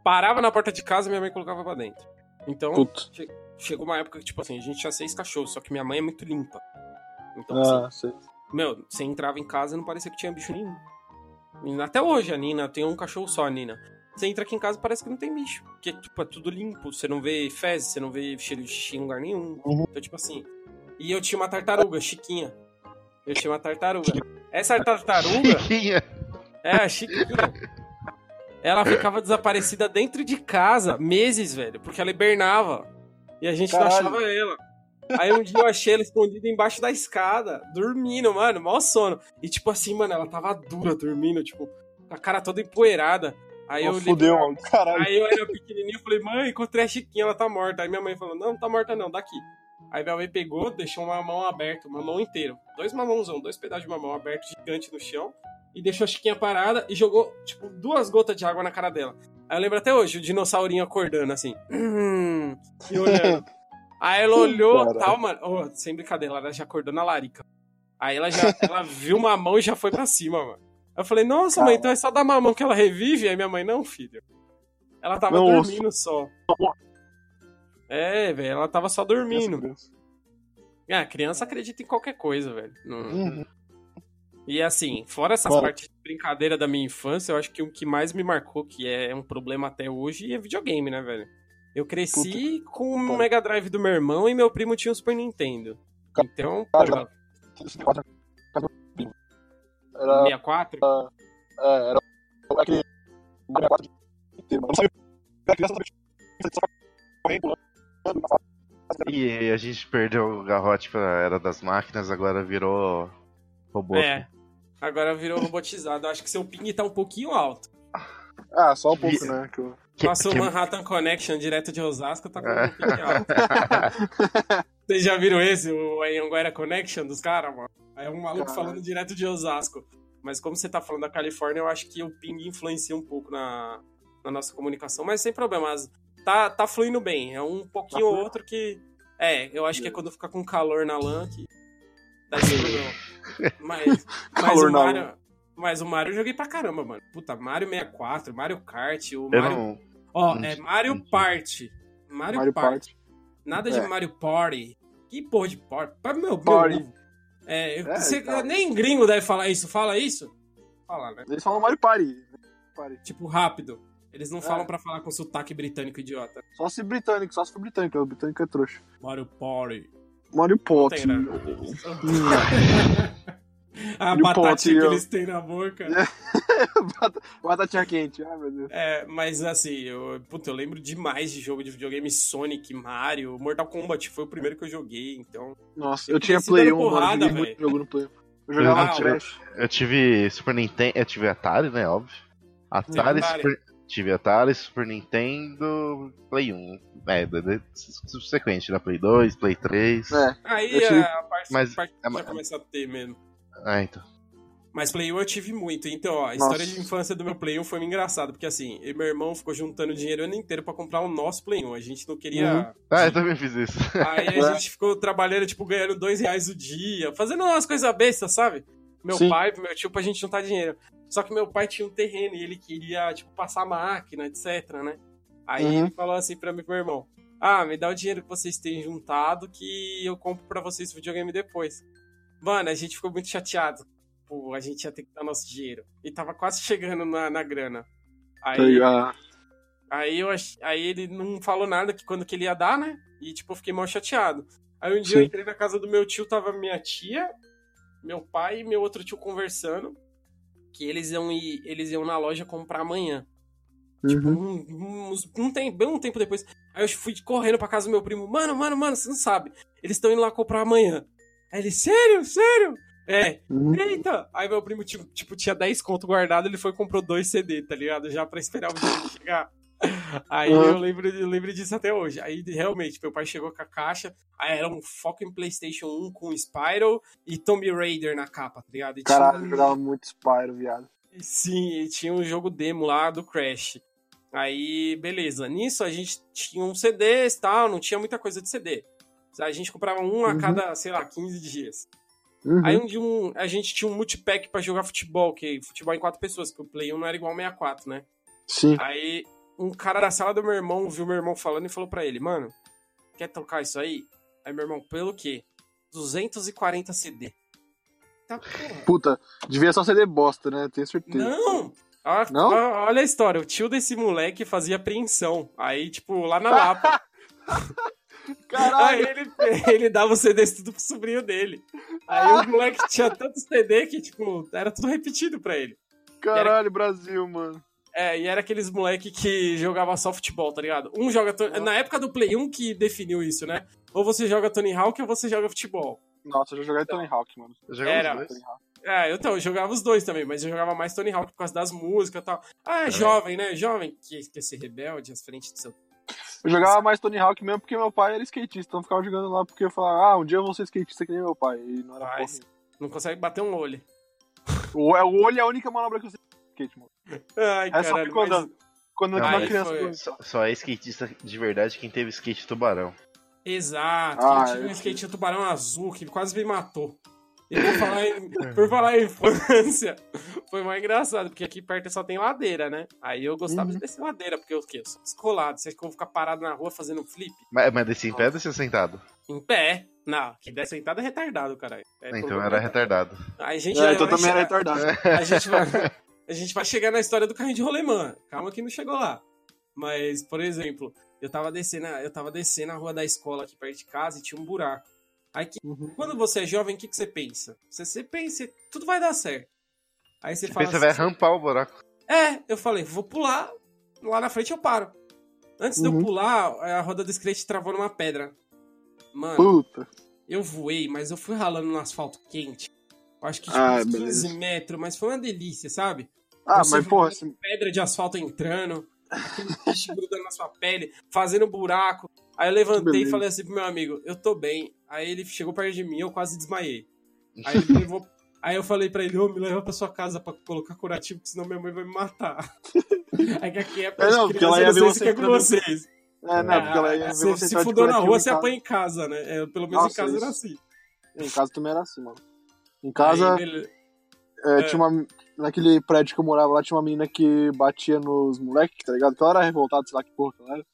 [SPEAKER 1] parava na porta de casa e minha mãe colocava pra dentro. Então,
[SPEAKER 2] Puta.
[SPEAKER 1] chegou uma época que, tipo assim, a gente tinha seis cachorros, só que minha mãe é muito limpa. Então, assim,
[SPEAKER 2] Ah, sei.
[SPEAKER 1] Meu, você entrava em casa e não parecia que tinha bicho nenhum. Até hoje, a Nina tem um cachorro só, a Nina. Você entra aqui em casa e parece que não tem bicho. Porque, tipo, é tudo limpo. Você não vê fezes, você não vê cheiro de xixi em lugar nenhum.
[SPEAKER 2] Uhum.
[SPEAKER 1] Então, tipo assim. E eu tinha uma tartaruga, Chiquinha. Eu tinha uma tartaruga. Essa tartaruga,
[SPEAKER 3] Chiquinha.
[SPEAKER 1] É, a Chiquinha. Ela ficava desaparecida dentro de casa meses, velho. Porque ela hibernava. E a gente
[SPEAKER 2] Caralho.
[SPEAKER 1] não achava ela. Aí um dia eu achei ela escondida embaixo da escada, dormindo, mano, mó sono. E tipo assim, mano, ela tava dura dormindo, tipo, com a cara toda empoeirada. Aí eu
[SPEAKER 2] Oh,
[SPEAKER 1] olhei
[SPEAKER 2] fudeu, mano. Caralho.
[SPEAKER 1] Aí eu era pequenininho, falei, mãe, encontrei a Chiquinha, ela tá morta. Aí minha mãe falou, não, não tá morta não, daqui. Aí minha mãe pegou, deixou uma mão aberta, uma mão inteira. Dois mamãozão, dois pedaços de mamão aberto gigante no chão. E deixou a Chiquinha parada e jogou, tipo, duas gotas de água na cara dela. Aí eu lembro até hoje, o dinossaurinho acordando, assim. Hum, e olhando. Aí ela olhou,
[SPEAKER 2] Caralho.
[SPEAKER 1] tal, mano. Oh, sem brincadeira, ela já acordou na larica. Aí ela já ela viu uma mão e já foi pra cima, mano. Eu falei, nossa, mãe, então é só dar uma mão que ela revive? Aí minha mãe, não, filho. Ela tava
[SPEAKER 2] Não,
[SPEAKER 1] dormindo só. É, velho, ela tava só dormindo. Ah, a criança acredita em qualquer coisa, velho. Não-
[SPEAKER 2] Uhum.
[SPEAKER 1] E assim, fora essas
[SPEAKER 2] Mano.
[SPEAKER 1] partes de brincadeira da minha infância, eu acho que o que mais me marcou, que é um problema até hoje, é videogame, né, velho? Eu cresci com o
[SPEAKER 2] Puta.
[SPEAKER 1] Mega Drive do meu irmão e meu primo tinha o Super Nintendo.
[SPEAKER 2] Ca-
[SPEAKER 1] Então,
[SPEAKER 2] Cara,
[SPEAKER 1] porra,
[SPEAKER 2] Era,
[SPEAKER 1] 64?
[SPEAKER 2] é, era aquele Mario 4 inteiro, mano. Eu não sabia. Era criança, não sabia. Fase.
[SPEAKER 3] E a gente perdeu o garrote pra Era das Máquinas, agora virou robô.
[SPEAKER 1] É. Agora virou robotizado. Acho que seu ping tá um pouquinho alto.
[SPEAKER 2] Ah, só um pouco, né? Que eu...
[SPEAKER 3] Que-
[SPEAKER 1] Nosso
[SPEAKER 3] que-
[SPEAKER 1] Manhattan Connection direto de Osasco tá com
[SPEAKER 3] É.
[SPEAKER 1] um ping alto. Vocês já viram esse, o Anhanguera Connection dos caras, mano? É um maluco
[SPEAKER 2] Caralho.
[SPEAKER 1] falando direto de Osasco. Mas como você tá falando da Califórnia, eu acho que o ping influencia um pouco na, na nossa comunicação. Mas sem problemas. Tá, tá fluindo bem. É um pouquinho
[SPEAKER 2] Tá
[SPEAKER 1] ou outro que. É, eu acho que é quando fica com calor na LAN que dá esse problema. Mas, mas o Mario. Mas o Mario eu joguei pra caramba, mano. Puta, Mario 64, Mario Kart, o
[SPEAKER 3] Eu
[SPEAKER 1] Mario.
[SPEAKER 3] não.
[SPEAKER 1] Ó,
[SPEAKER 3] não
[SPEAKER 1] é Mario
[SPEAKER 3] não.
[SPEAKER 1] Party. Mario,
[SPEAKER 2] Mario
[SPEAKER 1] Party.
[SPEAKER 2] Party.
[SPEAKER 1] Nada de
[SPEAKER 2] É.
[SPEAKER 1] Mario Party. Que porra de party? Pa- Meu,
[SPEAKER 2] Party.
[SPEAKER 1] meu. É,
[SPEAKER 2] É,
[SPEAKER 1] você-
[SPEAKER 2] tá.
[SPEAKER 1] nem gringo deve falar isso. Fala isso? Fala, né?
[SPEAKER 2] Eles falam Mario Party. Party.
[SPEAKER 1] Tipo, rápido. Eles não
[SPEAKER 2] É.
[SPEAKER 1] falam pra falar com sotaque britânico idiota.
[SPEAKER 2] Só se britânico, só se for britânico. O britânico é trouxa.
[SPEAKER 1] Mario Party.
[SPEAKER 2] Mario Pot.
[SPEAKER 1] tem, né? A
[SPEAKER 2] Mario
[SPEAKER 1] batatinha que eles têm na boca.
[SPEAKER 2] Bata- Batatinha quente. Ai, meu Deus.
[SPEAKER 1] É, mas assim, eu, puta, eu lembro demais de jogo de videogame Sonic, Mario, Mortal Kombat foi o primeiro que eu joguei, então.
[SPEAKER 2] Nossa,
[SPEAKER 1] Eu
[SPEAKER 2] eu tinha Play
[SPEAKER 1] dando
[SPEAKER 2] 1, mano.
[SPEAKER 1] porrada,
[SPEAKER 2] Joguei
[SPEAKER 1] velho.
[SPEAKER 2] muito jogo no Play 1. Eu jogava
[SPEAKER 1] Ah,
[SPEAKER 2] Crash.
[SPEAKER 3] Eu tive Super Nintendo, eu tive Atari, né? Óbvio. Atari,
[SPEAKER 1] Atari.
[SPEAKER 3] Super... tive Atari, Super Nintendo, Play 1. É, de- de- subsequente, né? Play 2, Play 3.
[SPEAKER 2] É.
[SPEAKER 1] Aí
[SPEAKER 2] tive-
[SPEAKER 1] a parte,
[SPEAKER 3] Mas-
[SPEAKER 1] parte
[SPEAKER 3] é,
[SPEAKER 1] já começa a ter mesmo.
[SPEAKER 3] Ah, então.
[SPEAKER 1] Mas Play 1 eu tive muito. Então, ó, a
[SPEAKER 2] Nossa.
[SPEAKER 1] história de infância do meu Play 1 foi muito engraçada. Porque assim, eu e meu irmão ficou juntando dinheiro o ano inteiro pra comprar o nosso Play 1. A gente não queria.
[SPEAKER 3] Ah, eu também fiz isso.
[SPEAKER 1] Aí a gente ficou trabalhando, tipo, ganhando dois reais o dia, fazendo umas coisas bestas, sabe? Meu
[SPEAKER 2] Sim.
[SPEAKER 1] pai, meu tio, pra gente juntar dinheiro. Só que meu pai tinha um terreno e ele queria, tipo, passar máquina, etc, né? Aí
[SPEAKER 2] Uhum.
[SPEAKER 1] ele falou assim pra mim meu irmão: Ah, me dá o dinheiro que vocês têm juntado que eu compro pra vocês o videogame depois. Mano, a gente ficou muito chateado. Pô, a gente ia ter que dar nosso dinheiro. E tava quase chegando na, na grana. Aí,
[SPEAKER 2] Tá?
[SPEAKER 1] Aí, eu aí ele não falou nada que quando que ele ia dar, né? E tipo, eu fiquei mal chateado. Aí um dia
[SPEAKER 2] Sim.
[SPEAKER 1] eu entrei na casa do meu tio, tava minha tia, meu pai e meu outro tio conversando. Que eles iam ir, eles iam na loja comprar amanhã. Tipo,
[SPEAKER 2] Uhum.
[SPEAKER 1] um, uns- um tempo, bem um tempo depois. Aí eu fui correndo pra casa do meu primo. Mano, mano, mano, você não sabe. Eles estão indo lá comprar amanhã. Aí ele, sério, sério? É,
[SPEAKER 2] Uhum.
[SPEAKER 1] Eita! Aí meu primo, tipo, tipo, tinha 10 conto guardado, ele foi e comprou dois CD, tá ligado? Já pra esperar o dia chegar. Aí
[SPEAKER 2] Uhum.
[SPEAKER 1] eu, lembro, eu lembro disso até hoje. Aí, realmente, meu pai chegou com a caixa, aí era um foco em Playstation 1 com Spyro e Tomb Raider na capa, tá ligado? E
[SPEAKER 2] Caralho, eu
[SPEAKER 1] tinha,
[SPEAKER 2] jogava muito Spyro, viado.
[SPEAKER 1] Sim, e tinha um jogo demo lá do Crash. Aí, beleza. Nisso a gente tinha um CD e tal, não tinha muita coisa de CD. A gente comprava um a
[SPEAKER 2] Uhum.
[SPEAKER 1] cada, sei lá, 15 dias.
[SPEAKER 2] Uhum.
[SPEAKER 1] Aí um um- a gente tinha um multipack pra jogar futebol, que futebol em quatro pessoas, que o Play 1 não era igual ao 64, né?
[SPEAKER 2] Sim.
[SPEAKER 1] Aí um cara da sala do meu irmão viu meu irmão falando e falou pra ele, mano, quer tocar isso aí? Aí meu irmão, pelo quê? 240 CD. Tá.
[SPEAKER 2] Puta, devia só de bosta, né? Tenho certeza.
[SPEAKER 1] Não! Ó,
[SPEAKER 2] Não?
[SPEAKER 1] ó, Olha a história, o tio desse moleque fazia apreensão. Aí, tipo, lá na Lapa. Aí
[SPEAKER 2] Caralho!
[SPEAKER 1] ele, ele dava o CD tudo pro sobrinho dele. Aí o moleque tinha tanto CD que, tipo, era tudo repetido pra ele.
[SPEAKER 2] Caralho, Brasil, mano.
[SPEAKER 1] É, e era aqueles moleque que jogava só futebol, tá ligado? Um joga. to- Na época do Play 1 que definiu isso, né? Ou você joga Tony Hawk ou você joga futebol.
[SPEAKER 2] Nossa, eu já joguei Tony Hawk, mano.
[SPEAKER 3] Eu jogava
[SPEAKER 1] Era.
[SPEAKER 3] os dois.
[SPEAKER 2] Tony Hawk.
[SPEAKER 1] É, eu, então, eu jogava os dois também, mas eu jogava mais Tony Hawk por causa das músicas e tal. Ah, é
[SPEAKER 3] É.
[SPEAKER 1] jovem, né? Jovem que quer ser rebelde às frente do seu.
[SPEAKER 2] Eu jogava mais Tony Hawk mesmo porque meu pai era skatista, então eu ficava jogando lá porque eu falava, ah, um dia eu vou ser skatista que nem meu pai. E não era
[SPEAKER 1] Mas
[SPEAKER 2] porra.
[SPEAKER 1] não consegue bater um olho.
[SPEAKER 2] O, é, o olho é a única manobra que eu sei de skate, mano.
[SPEAKER 1] Ai,
[SPEAKER 2] É só
[SPEAKER 1] caralho.
[SPEAKER 2] andando. Quando era
[SPEAKER 1] aí
[SPEAKER 2] criança.
[SPEAKER 1] foi-
[SPEAKER 3] Só, só é skatista de verdade quem teve skate tubarão.
[SPEAKER 1] mas- Exato.
[SPEAKER 2] Ah,
[SPEAKER 1] eu tinha um skate tubarão azul que quase me matou. E por falar, em, por falar em infância, foi mais engraçado, porque aqui perto só tem ladeira, né? Aí eu gostava
[SPEAKER 2] Uhum.
[SPEAKER 1] de descer ladeira, porque eu, o quê? eu sou descolado. Vocês vão ficar parado na rua fazendo um flip?
[SPEAKER 3] Mas, mas desci em pé ou desci sentado?
[SPEAKER 1] Em pé. Não, que der sentado é retardado, caralho. É
[SPEAKER 3] então era retardado.
[SPEAKER 1] Aí a gente
[SPEAKER 2] É, então também era retardado.
[SPEAKER 1] a gente vai, a gente vai chegar na história do carrinho de rolemã. Calma que não chegou lá. Mas, por exemplo, eu tava descendo, eu tava descendo a rua da escola aqui perto de casa e tinha um buraco. Aí que-
[SPEAKER 2] Uhum.
[SPEAKER 1] quando você é jovem, o que, que você pensa? Você, você pensa, tudo vai dar certo. Aí você
[SPEAKER 3] Você
[SPEAKER 1] fala
[SPEAKER 3] pensa,
[SPEAKER 1] assim,
[SPEAKER 3] vai rampar o buraco.
[SPEAKER 1] É, eu falei, vou pular, lá na frente eu paro. Antes de eu
[SPEAKER 2] Uhum.
[SPEAKER 1] pular, a roda do skate travou numa pedra. Mano,
[SPEAKER 2] Puta.
[SPEAKER 1] eu voei, mas eu fui ralando no asfalto quente. Eu acho que tipo,
[SPEAKER 2] Ah,
[SPEAKER 1] uns 15
[SPEAKER 2] beleza.
[SPEAKER 1] metros, mas foi uma delícia, sabe?
[SPEAKER 2] Ah,
[SPEAKER 1] Você
[SPEAKER 2] mas porra, assim,
[SPEAKER 1] pedra de asfalto entrando, aquele bicho grudando na sua pele, fazendo buraco. Aí eu levantei e falei assim pro meu amigo, eu tô bem. Aí ele chegou perto de mim, eu quase desmaiei. Aí ele levou. Aí eu falei pra ele, ô, me leva pra sua casa pra colocar curativo, porque senão minha mãe vai me matar. É que aqui é
[SPEAKER 2] É, não, porque ela ia ver você
[SPEAKER 1] é com vocês.
[SPEAKER 2] É, não, porque ela ia ver
[SPEAKER 1] você,
[SPEAKER 2] você
[SPEAKER 1] se fudeu na rua, você apanha em casa, né? É, pelo menos
[SPEAKER 2] Nossa,
[SPEAKER 1] em casa era
[SPEAKER 2] isso.
[SPEAKER 1] assim.
[SPEAKER 2] Em casa também era assim, mano. Em casa,
[SPEAKER 1] Aí,
[SPEAKER 2] é,
[SPEAKER 1] é.
[SPEAKER 2] tinha uma. Naquele prédio que eu morava lá, tinha uma menina que batia nos moleques, tá ligado? Que ela era revoltada, sei lá que porra que ela era.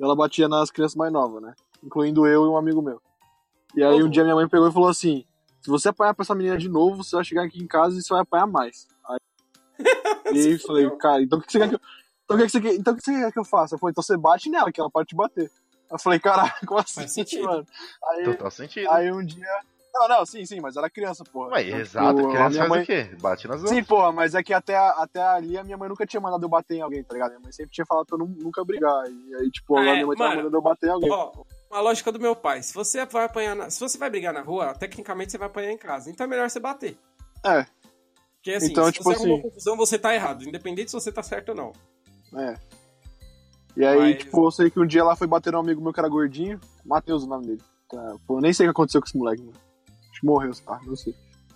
[SPEAKER 2] E ela batia nas crianças mais novas, né? Incluindo eu e um amigo meu. E aí um dia minha mãe pegou e falou assim: se você apanhar pra essa menina de novo, você vai chegar aqui em casa e você vai apanhar mais. Aí, e aí eu falei, cara, então o que você quer que eu. Então o que você quer, então, o que você quer que eu faça? Eu falei, então você bate nela, que ela pode te bater. Eu falei, caralho, como assim,
[SPEAKER 1] Faz sentido.
[SPEAKER 2] mano? Aí,
[SPEAKER 3] Total sentido.
[SPEAKER 2] aí um dia. Não, não, sim, sim, mas era criança, porra.
[SPEAKER 3] Ué,
[SPEAKER 2] Então,
[SPEAKER 3] exato,
[SPEAKER 2] tipo, a
[SPEAKER 3] criança faz
[SPEAKER 2] mãe-
[SPEAKER 3] o quê? Bate nas outras.
[SPEAKER 2] Sim, porra, mas é que até, até ali a minha mãe nunca tinha mandado eu bater em alguém, tá ligado? Minha mãe sempre tinha falado pra eu nu- nunca brigar. E aí, tipo, agora
[SPEAKER 1] É,
[SPEAKER 2] minha mãe tava
[SPEAKER 1] mano,
[SPEAKER 2] mandando eu bater em alguém.
[SPEAKER 1] Ó, a lógica do meu pai. Se você vai apanhar na- se você vai brigar na rua, tecnicamente você vai apanhar em casa. Então é melhor você bater.
[SPEAKER 2] É,
[SPEAKER 1] Porque assim,
[SPEAKER 2] Então,
[SPEAKER 1] se
[SPEAKER 2] tipo
[SPEAKER 1] você arrumou
[SPEAKER 2] assim-
[SPEAKER 1] confusão, você tá errado. Independente se você tá certo ou não.
[SPEAKER 2] é. E aí,
[SPEAKER 1] Mas-
[SPEAKER 2] tipo, eu sei que um dia ela foi bater num amigo meu que era gordinho, Matheus o nome dele. Tá, pô, nem sei o que aconteceu com esse moleque, mano. Acho que morreu, tá? Não sei.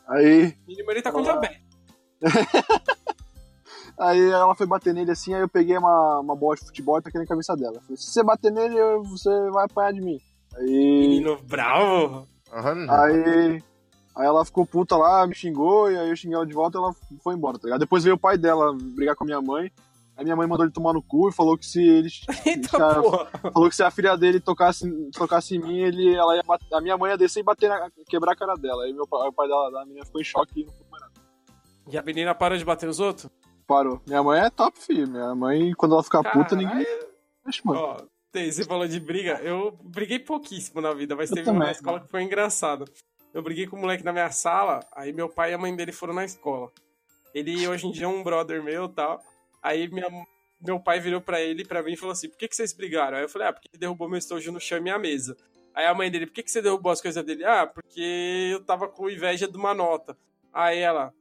[SPEAKER 2] Aí,
[SPEAKER 1] O mínimo ele tá contra a Bé.
[SPEAKER 2] Aí ela foi bater nele assim, aí eu peguei uma, uma bola de futebol e taquei na cabeça dela. Falei, se você bater nele, você vai apanhar de mim. Aí.
[SPEAKER 1] Menino bravo.
[SPEAKER 3] Aham.
[SPEAKER 2] Aí. Aí ela ficou puta lá, me xingou, e aí eu xinguei ela de volta e ela foi embora, tá ligado? Depois veio o pai dela brigar com a minha mãe. Aí minha mãe mandou ele tomar no cu e falou que se ele.
[SPEAKER 1] Eita
[SPEAKER 2] se a-
[SPEAKER 1] porra.
[SPEAKER 2] falou que se a filha dele tocasse, tocasse em mim, ele, ela ia bater- a minha mãe ia descer e bater na, quebrar a cara dela. Aí meu, pai- o pai dela, da menina ficou em choque e não foi mais nada.
[SPEAKER 1] E a menina parou de bater os outros?
[SPEAKER 2] Parou. Minha mãe é top, filho. Minha mãe, quando ela ficar puta, ninguém.
[SPEAKER 1] Caralho.
[SPEAKER 2] Vixe, mano.
[SPEAKER 1] Ó, tem- você falou de briga, eu briguei pouquíssimo na vida, mas
[SPEAKER 2] Eu
[SPEAKER 1] teve uma
[SPEAKER 2] também,
[SPEAKER 1] na escola que foi engraçado. Eu briguei com um moleque na minha sala, aí meu pai e a mãe dele foram na escola. Ele hoje em dia é um brother meu e tal. Aí minha, meu pai virou pra ele e pra mim e falou assim: por que, que vocês brigaram? Aí eu falei, ah, porque ele derrubou meu estojo no chão e minha mesa. Aí a mãe dele, por que, que você derrubou as coisas dele? Ah, porque eu tava com inveja de uma nota. Aí ela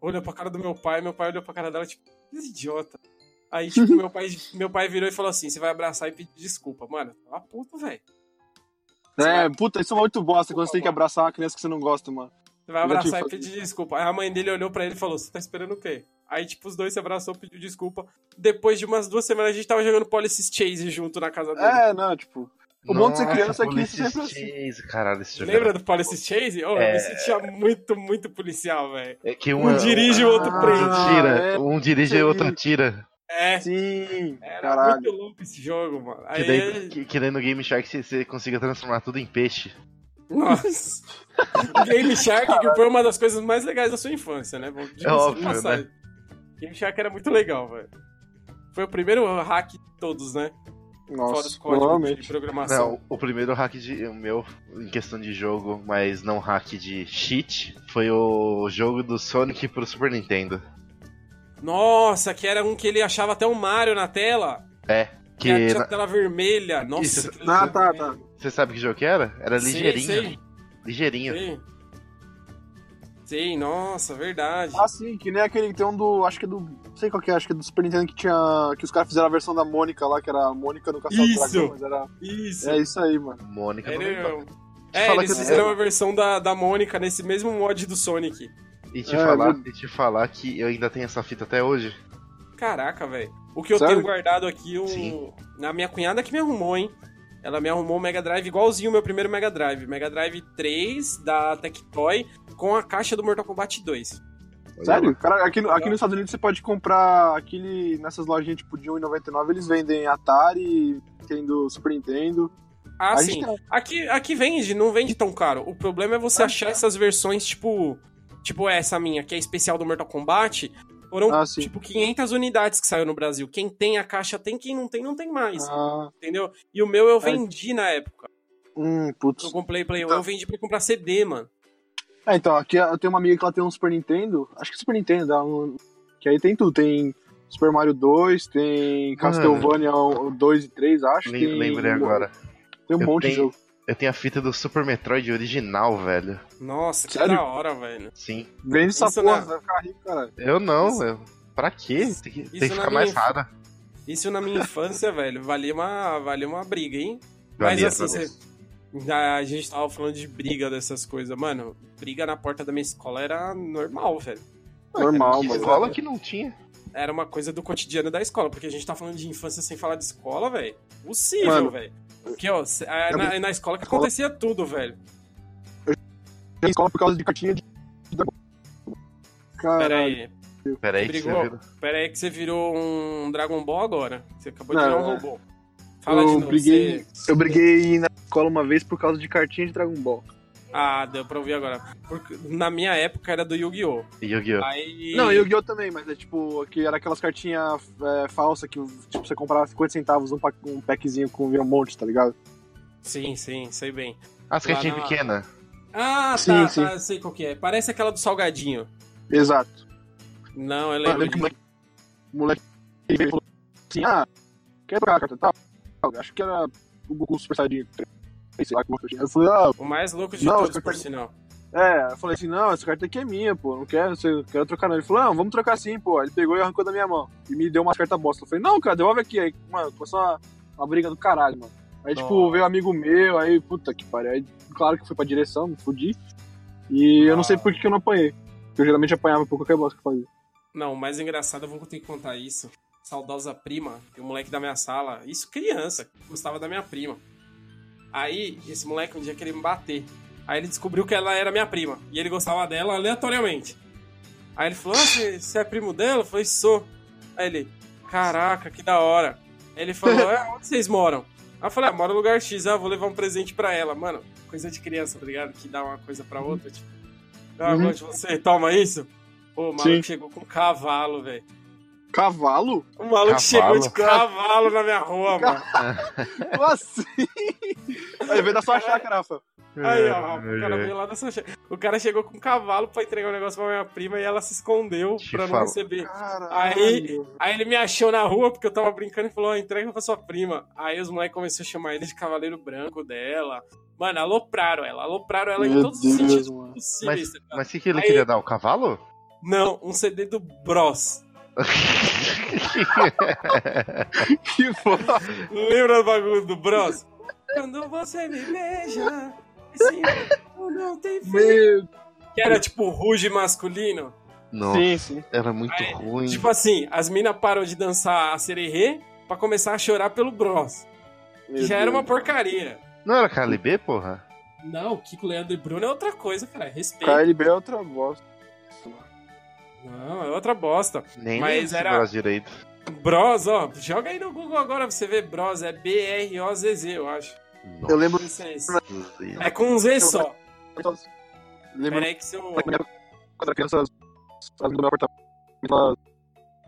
[SPEAKER 1] olhou pra cara do meu pai, meu pai olhou pra cara dela, tipo, que idiota. Aí, tipo, meu pai, meu pai virou e falou assim: você vai abraçar e pedir desculpa. Mano, tava puto, velho.
[SPEAKER 2] É, puta, isso é muito bosta quando você tem que abraçar uma criança que você não gosta, mano.
[SPEAKER 1] Você vai abraçar
[SPEAKER 2] tive
[SPEAKER 1] e pedir desculpa. Aí a mãe dele olhou pra ele e falou: Você tá esperando o quê? Aí, tipo, os dois se abraçou, pediu desculpa. Depois de umas duas semanas, a gente tava jogando Policy Chase junto na casa dele.
[SPEAKER 2] É, não, tipo. O bom de ser criança é que
[SPEAKER 3] Police
[SPEAKER 2] sempre é assim.
[SPEAKER 3] Chase, Caralho, esse jogo
[SPEAKER 1] Lembra
[SPEAKER 3] era-
[SPEAKER 1] do Policy Chase? Oh,
[SPEAKER 3] É.
[SPEAKER 1] Eu me sentia muito, muito policial, velho.
[SPEAKER 3] É que
[SPEAKER 1] Um dirige e o outro
[SPEAKER 2] Ah,
[SPEAKER 1] prende.
[SPEAKER 3] tira.
[SPEAKER 2] é.
[SPEAKER 3] Um dirige e o outro atira.
[SPEAKER 1] É.
[SPEAKER 2] Sim,
[SPEAKER 1] Era
[SPEAKER 2] caralho.
[SPEAKER 1] muito louco esse jogo, mano.
[SPEAKER 3] Que
[SPEAKER 1] Aí,
[SPEAKER 3] daí, que, que daí no Game Shark você, você consiga transformar tudo em peixe.
[SPEAKER 1] Nossa. Game Shark, que foi uma das coisas mais legais da sua infância, né? Dizer
[SPEAKER 3] É óbvio,
[SPEAKER 1] passagem. Game Shark era muito legal, velho. Foi o primeiro hack de todos, né? Fora
[SPEAKER 2] Nossa,
[SPEAKER 1] os códigos de programação.
[SPEAKER 3] Não, o primeiro hack de, o meu, em questão de jogo, mas não hack de cheat, foi o jogo do Sonic pro Super Nintendo.
[SPEAKER 1] Nossa, que era um que ele achava até um Mario na tela.
[SPEAKER 3] É.
[SPEAKER 1] Que
[SPEAKER 3] Que.
[SPEAKER 1] tinha
[SPEAKER 3] na-
[SPEAKER 1] tela vermelha. Nossa,
[SPEAKER 3] Isso.
[SPEAKER 1] aquele
[SPEAKER 2] Ah, tá, tá.
[SPEAKER 3] Você sabe que jogo que era? Era ligeirinho.
[SPEAKER 1] sei.
[SPEAKER 3] Ligeirinho.
[SPEAKER 1] Sei. Sei, nossa, verdade.
[SPEAKER 2] Ah, sim, que nem aquele que tem um do. Acho que é do. Não sei qual que é, acho que é do Super Nintendo que tinha. Que os caras fizeram a versão da Mônica lá, que era a Mônica no do
[SPEAKER 1] Isso.
[SPEAKER 2] Dragão, mas era.
[SPEAKER 1] Isso.
[SPEAKER 2] É isso aí, mano.
[SPEAKER 3] Mônica
[SPEAKER 1] Era-
[SPEAKER 3] lembro.
[SPEAKER 1] É,
[SPEAKER 3] Fala
[SPEAKER 1] eles fizeram uma versão da, da Mônica nesse mesmo mod do Sonic.
[SPEAKER 3] E te,
[SPEAKER 2] É,
[SPEAKER 3] falar,
[SPEAKER 2] meu-
[SPEAKER 3] e te falar que eu ainda tenho essa fita até hoje.
[SPEAKER 1] Caraca, velho. O que eu
[SPEAKER 2] Sério?
[SPEAKER 1] tenho guardado aqui, um...
[SPEAKER 3] Sim.
[SPEAKER 1] a minha cunhada que me arrumou, hein? Ela me arrumou um Mega Drive igualzinho o meu primeiro Mega Drive. Mega Drive 3 da Tectoy com a caixa do Mortal Kombat 2.
[SPEAKER 2] Sério? Cara, aqui, aqui nos Estados Unidos você pode comprar aquele. Nessas lojinhas tipo de 1,99 eles vendem Atari, tem do Super Nintendo.
[SPEAKER 1] Ah,
[SPEAKER 2] A
[SPEAKER 1] sim.
[SPEAKER 2] gente
[SPEAKER 1] Aqui, aqui vende, não vende tão caro. O problema é você
[SPEAKER 2] Ah,
[SPEAKER 1] achar
[SPEAKER 2] tá.
[SPEAKER 1] essas versões, tipo. Tipo essa minha, que é especial do Mortal Kombat. Foram,
[SPEAKER 2] Ah,
[SPEAKER 1] tipo, 500 unidades que saiu no Brasil. Quem tem a caixa tem, quem não tem, não tem mais.
[SPEAKER 2] Ah,
[SPEAKER 1] Entendeu? E o meu eu vendi na época.
[SPEAKER 2] hum, putz.
[SPEAKER 1] Eu comprei Play 1,
[SPEAKER 2] Então.
[SPEAKER 1] eu vendi pra comprar CD, mano.
[SPEAKER 2] É, então, aqui eu tenho uma amiga que ela tem um Super Nintendo, acho que Super Nintendo, dá um, que aí tem tudo, tem Super Mario 2, tem Castlevania 2 e 3, acho.
[SPEAKER 3] Lem-
[SPEAKER 2] tem,
[SPEAKER 3] Lembrei agora.
[SPEAKER 2] Tem um
[SPEAKER 3] Eu
[SPEAKER 2] monte de
[SPEAKER 3] tenho-
[SPEAKER 2] jogo.
[SPEAKER 3] Eu tenho a fita do Super Metroid original, velho.
[SPEAKER 1] Nossa, que
[SPEAKER 2] Sério?
[SPEAKER 1] da hora, velho.
[SPEAKER 3] Sim.
[SPEAKER 2] Vende essa
[SPEAKER 1] Isso
[SPEAKER 2] porra,
[SPEAKER 1] na-
[SPEAKER 2] você vai ficar rico, caralho.
[SPEAKER 3] Eu não,
[SPEAKER 1] Isso-
[SPEAKER 3] eu... pra quê? Tem que, tem que ficar mais
[SPEAKER 1] minha-
[SPEAKER 3] rara.
[SPEAKER 1] Isso na minha infância, velho, valia uma, valia uma briga, hein?
[SPEAKER 3] Valia,
[SPEAKER 1] Mas assim, você- a gente tava falando de briga dessas coisas. Mano, briga na porta da minha escola era normal, velho.
[SPEAKER 2] Normal,
[SPEAKER 3] Que
[SPEAKER 2] mano.
[SPEAKER 3] escola que não tinha.
[SPEAKER 1] Era uma coisa do cotidiano da escola, porque a gente tá falando de infância sem falar de escola, velho. Possível, velho. Porque, ó, é na, é na escola que acontecia tudo, velho.
[SPEAKER 2] Tem escola por causa de cartinha de. Caralho.
[SPEAKER 1] aí,
[SPEAKER 3] Pera aí que você
[SPEAKER 1] brigou. aí que você virou um Dragon Ball agora. Você acabou de
[SPEAKER 2] Não,
[SPEAKER 1] virar um robô. Fala
[SPEAKER 2] eu
[SPEAKER 1] de novo.
[SPEAKER 2] briguei,
[SPEAKER 1] você-
[SPEAKER 2] eu briguei na escola uma vez por causa de cartinha de Dragon Ball.
[SPEAKER 1] Ah, deu pra ouvir agora. Porque na minha época era do Yu-Gi-Oh!
[SPEAKER 3] Yu-Gi-Oh!
[SPEAKER 1] Aí...
[SPEAKER 2] Não, Yu-Gi-Oh! também, mas é tipo, que era aquelas cartinhas é, falsas que tipo, você comprava 50 centavos um, pa- um packzinho com um monte, tá ligado?
[SPEAKER 1] Sim, sim, sei bem.
[SPEAKER 3] As cartinhas
[SPEAKER 1] na-
[SPEAKER 3] pequenas.
[SPEAKER 1] Ah,
[SPEAKER 2] Sim,
[SPEAKER 1] tá,
[SPEAKER 2] sim.
[SPEAKER 1] tá, sei qual que é. Parece aquela do Salgadinho.
[SPEAKER 2] Exato.
[SPEAKER 1] Não, eu
[SPEAKER 2] Mano,
[SPEAKER 1] lembro
[SPEAKER 2] lembro que o
[SPEAKER 1] de...
[SPEAKER 2] moleque, o moleque ele veio falou assim, ah, quer trocar a carta tal? Acho que era o Goku Super Saiyajin 3, sei lá como que eu tinha. Eu falei, ah,
[SPEAKER 1] O mais louco de
[SPEAKER 2] Não,
[SPEAKER 1] todos, por
[SPEAKER 2] tô-
[SPEAKER 1] sinal.
[SPEAKER 2] é, eu falei assim, não, essa carta aqui é minha, pô, não quero, você quero trocar não. Ele falou, não, vamos trocar sim, pô. Ele pegou e arrancou da minha mão. E me deu umas cartas bosta. Eu falei, não, cara, devolve aqui. Aí, mano, começou uma, uma briga do caralho, mano. Aí, tipo,
[SPEAKER 1] Nossa.
[SPEAKER 2] veio um amigo meu, aí, puta que pariu. Aí, claro que fui pra direção, me fudi. E eu não sei
[SPEAKER 1] Ah.
[SPEAKER 2] por que eu não apanhei. Porque eu geralmente apanhava por qualquer bosta que eu fazia.
[SPEAKER 1] Não, o mais engraçado, eu vou ter que contar isso. Saudosa prima, um moleque da minha sala, isso criança, gostava da minha prima. Aí, esse moleque um dia queria me bater. Aí ele descobriu que ela era minha prima. E ele gostava dela aleatoriamente. Aí ele falou: ah, você, você é primo dela? Eu falei: sou. Aí ele: caraca, que da hora. Aí ele falou: é, onde vocês moram? Aí eu falei: ah, mora no lugar X, ah, vou levar um presente pra ela. Mano, coisa de criança, tá ligado? Que dá uma coisa pra outra. Tipo, ah,
[SPEAKER 2] Uhum.
[SPEAKER 1] de você, toma isso. Pô, o maluco
[SPEAKER 2] Sim.
[SPEAKER 1] chegou com um cavalo, velho.
[SPEAKER 2] Cavalo?
[SPEAKER 1] O maluco
[SPEAKER 3] Cavalo?
[SPEAKER 1] chegou de cavalo na minha rua, mano.
[SPEAKER 2] Como assim? Aí veio da sua chácara, Rafa.
[SPEAKER 1] Aí, ó, o cara veio lá da sua... O cara chegou com um cavalo pra entregar um negócio pra minha prima e ela se escondeu
[SPEAKER 3] Te
[SPEAKER 1] pra não
[SPEAKER 3] falo.
[SPEAKER 1] receber.
[SPEAKER 2] Caralho.
[SPEAKER 1] Aí- Aí ele me achou na rua porque eu tava brincando e falou: ó, entrega pra sua prima. Aí os moleques começaram a chamar ele de cavaleiro branco dela. Mano, alopraram ela, alopraram ela em
[SPEAKER 2] Meu
[SPEAKER 1] todos
[SPEAKER 2] Deus,
[SPEAKER 1] os sentidos
[SPEAKER 2] mano.
[SPEAKER 1] possíveis. tá?
[SPEAKER 3] Mas o que, que ele
[SPEAKER 1] Aí-
[SPEAKER 3] queria dar? O cavalo?
[SPEAKER 1] Não, um CD do Bros.
[SPEAKER 2] Que foda.
[SPEAKER 1] Lembra do bagulho do Bros? Quando você me beija, mundo não tem fim.
[SPEAKER 2] Meu...
[SPEAKER 1] Que era tipo ruge masculino.
[SPEAKER 3] Nossa,
[SPEAKER 2] Sim, sim.
[SPEAKER 3] era muito
[SPEAKER 1] Aí,
[SPEAKER 3] ruim.
[SPEAKER 1] Tipo assim, as minas param de dançar a sererê pra começar a chorar pelo Bros. Que
[SPEAKER 2] Meu
[SPEAKER 1] já era uma
[SPEAKER 2] Deus.
[SPEAKER 1] porcaria.
[SPEAKER 3] Não era KLB, porra?
[SPEAKER 1] Não, Kiko, Leandro e Bruno é outra coisa, cara. Respeito.
[SPEAKER 2] KLB é outra bosta.
[SPEAKER 1] Não, é outra bosta.
[SPEAKER 3] Nem
[SPEAKER 1] Mas era-
[SPEAKER 3] braço direito.
[SPEAKER 1] Bros, ó, joga aí no Google agora pra você ver Bros. É B-R-O-Z-Z, eu acho.
[SPEAKER 2] Eu lembro-
[SPEAKER 3] Nossa.
[SPEAKER 1] É com um Z só.
[SPEAKER 2] Lembra
[SPEAKER 1] que seu.
[SPEAKER 2] quando era criança, as do meu apartamento,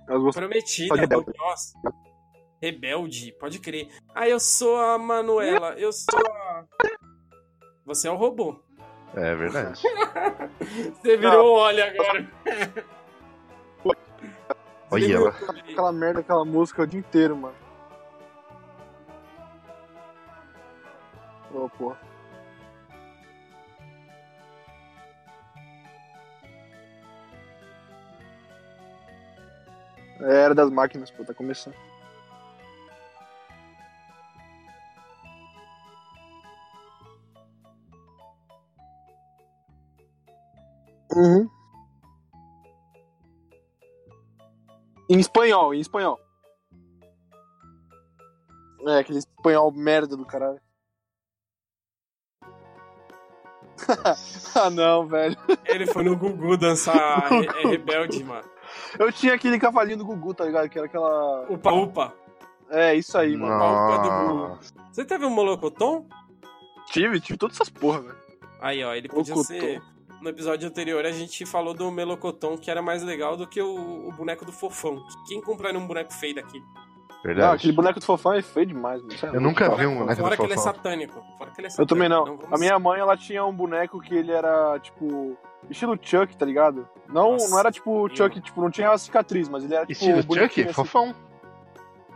[SPEAKER 2] elas.
[SPEAKER 1] Prometida,
[SPEAKER 2] Rebelde.
[SPEAKER 1] do Bros. Rebelde, pode crer. Ah, eu sou a Manuela, eu sou a. Você é o robô.
[SPEAKER 3] É verdade.
[SPEAKER 1] Você virou olho agora.
[SPEAKER 3] Olha ela.
[SPEAKER 2] Aquela merda, aquela música o dia inteiro, mano. Ô, porra. É, Era das máquinas, pô, tá começando. Uhum. Em espanhol, em espanhol. É, aquele espanhol merda do caralho. ah, não, velho.
[SPEAKER 1] Ele foi no Gugu dançar re- é rebelde, mano.
[SPEAKER 2] Eu tinha aquele cavalinho do Gugu, tá ligado? Que era aquela.
[SPEAKER 1] Upa, upa.
[SPEAKER 2] É, isso aí, mano.
[SPEAKER 1] palpa do
[SPEAKER 3] Nossa.
[SPEAKER 1] Você teve um Molocoton?
[SPEAKER 2] Tive, tive todas essas porra, velho.
[SPEAKER 1] Aí, ó, ele podia
[SPEAKER 2] Molocoton.
[SPEAKER 1] ser. No episódio anterior a gente falou do Melocoton, que era mais legal do que o, o boneco do Fofão. Quem compraria um boneco feio daquele?
[SPEAKER 2] Não,
[SPEAKER 3] Verdade.
[SPEAKER 2] aquele boneco do fofão é feio demais, mano. É
[SPEAKER 3] Eu nunca vi um boneco
[SPEAKER 1] Fora
[SPEAKER 3] do
[SPEAKER 1] que ele é
[SPEAKER 3] Fofão.
[SPEAKER 1] satânico. Fora que ele é
[SPEAKER 2] Eu
[SPEAKER 1] satânico.
[SPEAKER 2] também não.
[SPEAKER 1] vamos-
[SPEAKER 2] A minha mãe, ela tinha um boneco que ele era, tipo, estilo Chuck, tá ligado? Não,
[SPEAKER 1] Nossa,
[SPEAKER 2] não era tipo
[SPEAKER 1] eu-
[SPEAKER 2] Chuck, tipo, não tinha a cicatriz, mas ele era tipo.
[SPEAKER 3] Estilo Chuck?
[SPEAKER 2] assim.
[SPEAKER 3] Fofão.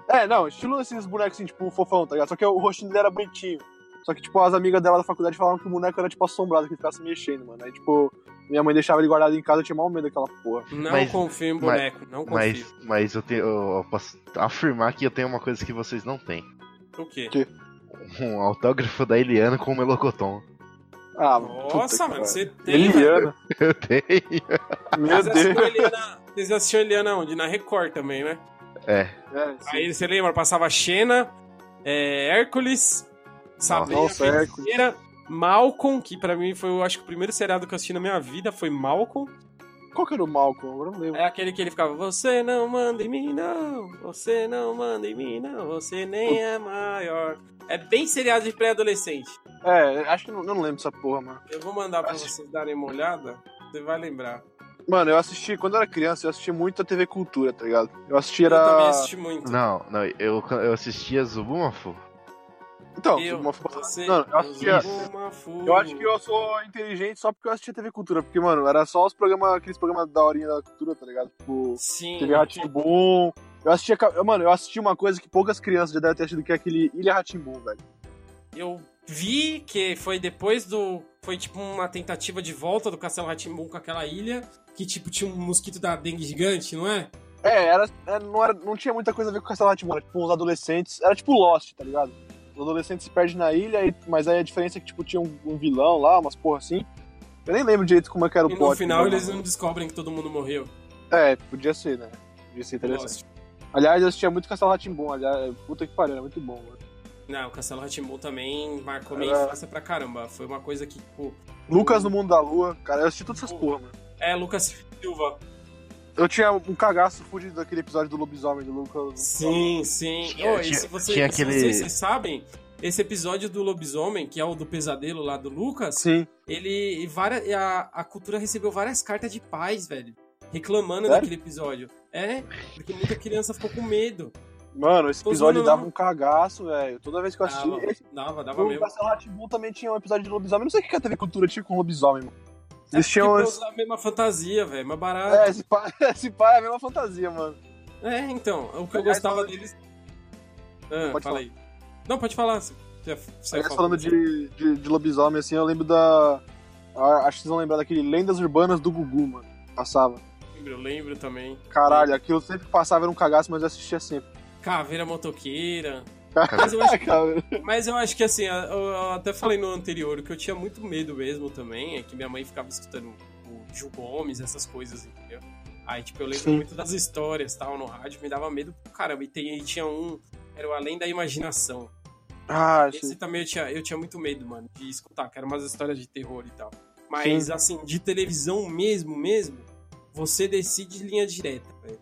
[SPEAKER 2] É, não, estilo esses bonecos assim, tipo, fofão, tá ligado? Só que o rostinho dele era bonitinho. Só que, tipo, as amigas dela da faculdade falavam que o boneco era, tipo, assombrado, que ele ficava se mexendo, mano. Aí, tipo, minha mãe deixava ele guardado em casa, eu tinha mal medo daquela porra.
[SPEAKER 1] Não
[SPEAKER 3] Mas-
[SPEAKER 1] confio em
[SPEAKER 3] mas-
[SPEAKER 1] boneco, não confio.
[SPEAKER 3] Mas, mas eu, tenho, eu posso afirmar que eu tenho uma coisa que vocês não têm.
[SPEAKER 1] O quê?
[SPEAKER 3] Um autógrafo da Eliana com o Melocoton.
[SPEAKER 2] Ah,
[SPEAKER 1] Nossa, mano,
[SPEAKER 2] que
[SPEAKER 1] você tem.
[SPEAKER 2] Eliana.
[SPEAKER 3] Eu tenho.
[SPEAKER 2] Meu Deus.
[SPEAKER 1] Eliana- Vocês assistiram Eliana onde? Na Record também, né?
[SPEAKER 3] É.
[SPEAKER 2] É.
[SPEAKER 1] Aí você lembra? Passava Xena, é, Hércules, Sabrina
[SPEAKER 2] Nossa,
[SPEAKER 1] Feiticeira, Malcolm, que pra mim foi, eu acho que o primeiro seriado que eu assisti na minha vida foi Malcolm.
[SPEAKER 2] Qual que era o Malcolm? Agora eu não lembro.
[SPEAKER 1] É aquele que ele ficava, você não manda em mim, não, você não manda em mim, não, você nem é maior. É bem seriado de pré-adolescente.
[SPEAKER 2] É, acho que não, eu não lembro dessa porra, mano.
[SPEAKER 1] Eu vou mandar pra
[SPEAKER 2] Acho-
[SPEAKER 1] vocês darem uma olhada, você vai lembrar.
[SPEAKER 2] Mano, eu assisti, quando eu era criança, eu assisti muito a TV Cultura, tá ligado? Eu assisti
[SPEAKER 1] Eu também
[SPEAKER 2] era.
[SPEAKER 1] assisti muito.
[SPEAKER 3] Não, não, eu, eu assistia Zubumafu.
[SPEAKER 2] Então,
[SPEAKER 1] Eu,
[SPEAKER 2] uma...
[SPEAKER 1] você,
[SPEAKER 2] Não, eu assistia.
[SPEAKER 1] uma fu-
[SPEAKER 2] Eu acho que eu sou inteligente só porque eu assistia TV Cultura, porque, mano, era só os programas, aqueles programas da horinha da cultura, tá ligado? Tipo,
[SPEAKER 1] Sim.
[SPEAKER 2] TV Ratimbum. Eu assistia. Mano, eu assisti uma coisa que poucas crianças já devem ter assistido, que é aquele Ilha Ratimbum, velho.
[SPEAKER 1] Eu vi que foi depois do. Foi tipo uma tentativa de volta do Castelo Ratimbun com aquela ilha. Que tipo tinha um mosquito da dengue gigante, não é?
[SPEAKER 2] É, era, era- não, era, não tinha muita coisa a ver com o Castelo Ratimbum, era tipo uns adolescentes. Era tipo Lost, tá ligado? Os adolescentes se perdem na ilha, e- mas aí a diferença é que, tipo, tinha um, um vilão lá, umas porra assim. Eu nem lembro direito como é que era o
[SPEAKER 1] E
[SPEAKER 2] plot.
[SPEAKER 1] no final
[SPEAKER 2] mano.
[SPEAKER 1] eles não descobrem que todo mundo morreu.
[SPEAKER 2] É, podia ser, né? Podia ser interessante.
[SPEAKER 1] Gosto.
[SPEAKER 2] Aliás, eu assistia muito Castelo Ratimbum, aliás, puta que pariu, era muito bom, mano.
[SPEAKER 1] Não, o Castelo Ratimbu também marcou minha
[SPEAKER 2] Era-
[SPEAKER 1] infância pra caramba. Foi uma coisa que, tipo.
[SPEAKER 2] Lucas no Mundo da Lua, cara, eu assisti todas essas porra, mano.
[SPEAKER 1] É, Lucas Silva.
[SPEAKER 2] Eu tinha um cagaço fudido daquele episódio do lobisomem do Lucas.
[SPEAKER 1] Sim, sim.
[SPEAKER 3] Tinha-
[SPEAKER 1] e
[SPEAKER 3] tinha-
[SPEAKER 1] se você,
[SPEAKER 3] tinha
[SPEAKER 1] se
[SPEAKER 3] aquele-
[SPEAKER 1] vocês, vocês sabem, esse episódio do lobisomem, que é o do pesadelo lá do Lucas,
[SPEAKER 2] Sim.
[SPEAKER 1] ele. várias, a, a cultura recebeu várias cartas de paz, velho. Reclamando
[SPEAKER 2] Sério?
[SPEAKER 1] daquele episódio. É, porque muita criança ficou com medo.
[SPEAKER 2] Mano, esse episódio dava um cagaço, velho. Toda vez que eu assisti.
[SPEAKER 1] Dava,
[SPEAKER 2] Esse,
[SPEAKER 1] dava, dava
[SPEAKER 2] o
[SPEAKER 1] mesmo.
[SPEAKER 2] Castelo Ratimbum também tinha um episódio de lobisomem. Não sei o que que a TV Cultura tinha com lobisomem, mano.
[SPEAKER 1] É
[SPEAKER 2] Eles tinham. esse-
[SPEAKER 1] usa a mesma fantasia, velho, mais barato.
[SPEAKER 2] É, esse pai, esse pai é a mesma fantasia, mano.
[SPEAKER 1] É, então, o que eu
[SPEAKER 2] Aliás,
[SPEAKER 1] gostava
[SPEAKER 2] falando-
[SPEAKER 1] deles. Ah,
[SPEAKER 2] Pode
[SPEAKER 1] fala
[SPEAKER 2] falar.
[SPEAKER 1] aí. Não, pode falar. Você,
[SPEAKER 2] Aliás,
[SPEAKER 1] fala.
[SPEAKER 2] falando de, de, de lobisomem, assim, eu lembro da. Acho que vocês vão lembrar daquele Lendas Urbanas do Gugu, mano. Passava.
[SPEAKER 1] Lembro, eu lembro também.
[SPEAKER 2] Caralho, aquilo sempre que passava era um cagaço, mas eu assistia sempre.
[SPEAKER 1] Caveira motoqueira. Mas eu acho,
[SPEAKER 2] Cara,
[SPEAKER 1] mas eu acho que assim, eu, eu até falei no anterior, o que eu tinha muito medo mesmo também é que minha mãe ficava escutando o Gil Gomes, essas coisas, entendeu? Aí, tipo, eu lembro
[SPEAKER 2] Sim.
[SPEAKER 1] muito das histórias tal, no rádio, me dava medo pro caramba. E, tem, e tinha um, era o Além da Imaginação.
[SPEAKER 2] Ah,
[SPEAKER 1] Esse
[SPEAKER 2] sim.
[SPEAKER 1] também eu tinha, eu tinha muito medo, mano, de escutar, que eram umas histórias de terror e tal. Mas, assim, de televisão mesmo, mesmo, você decide linha direta, velho.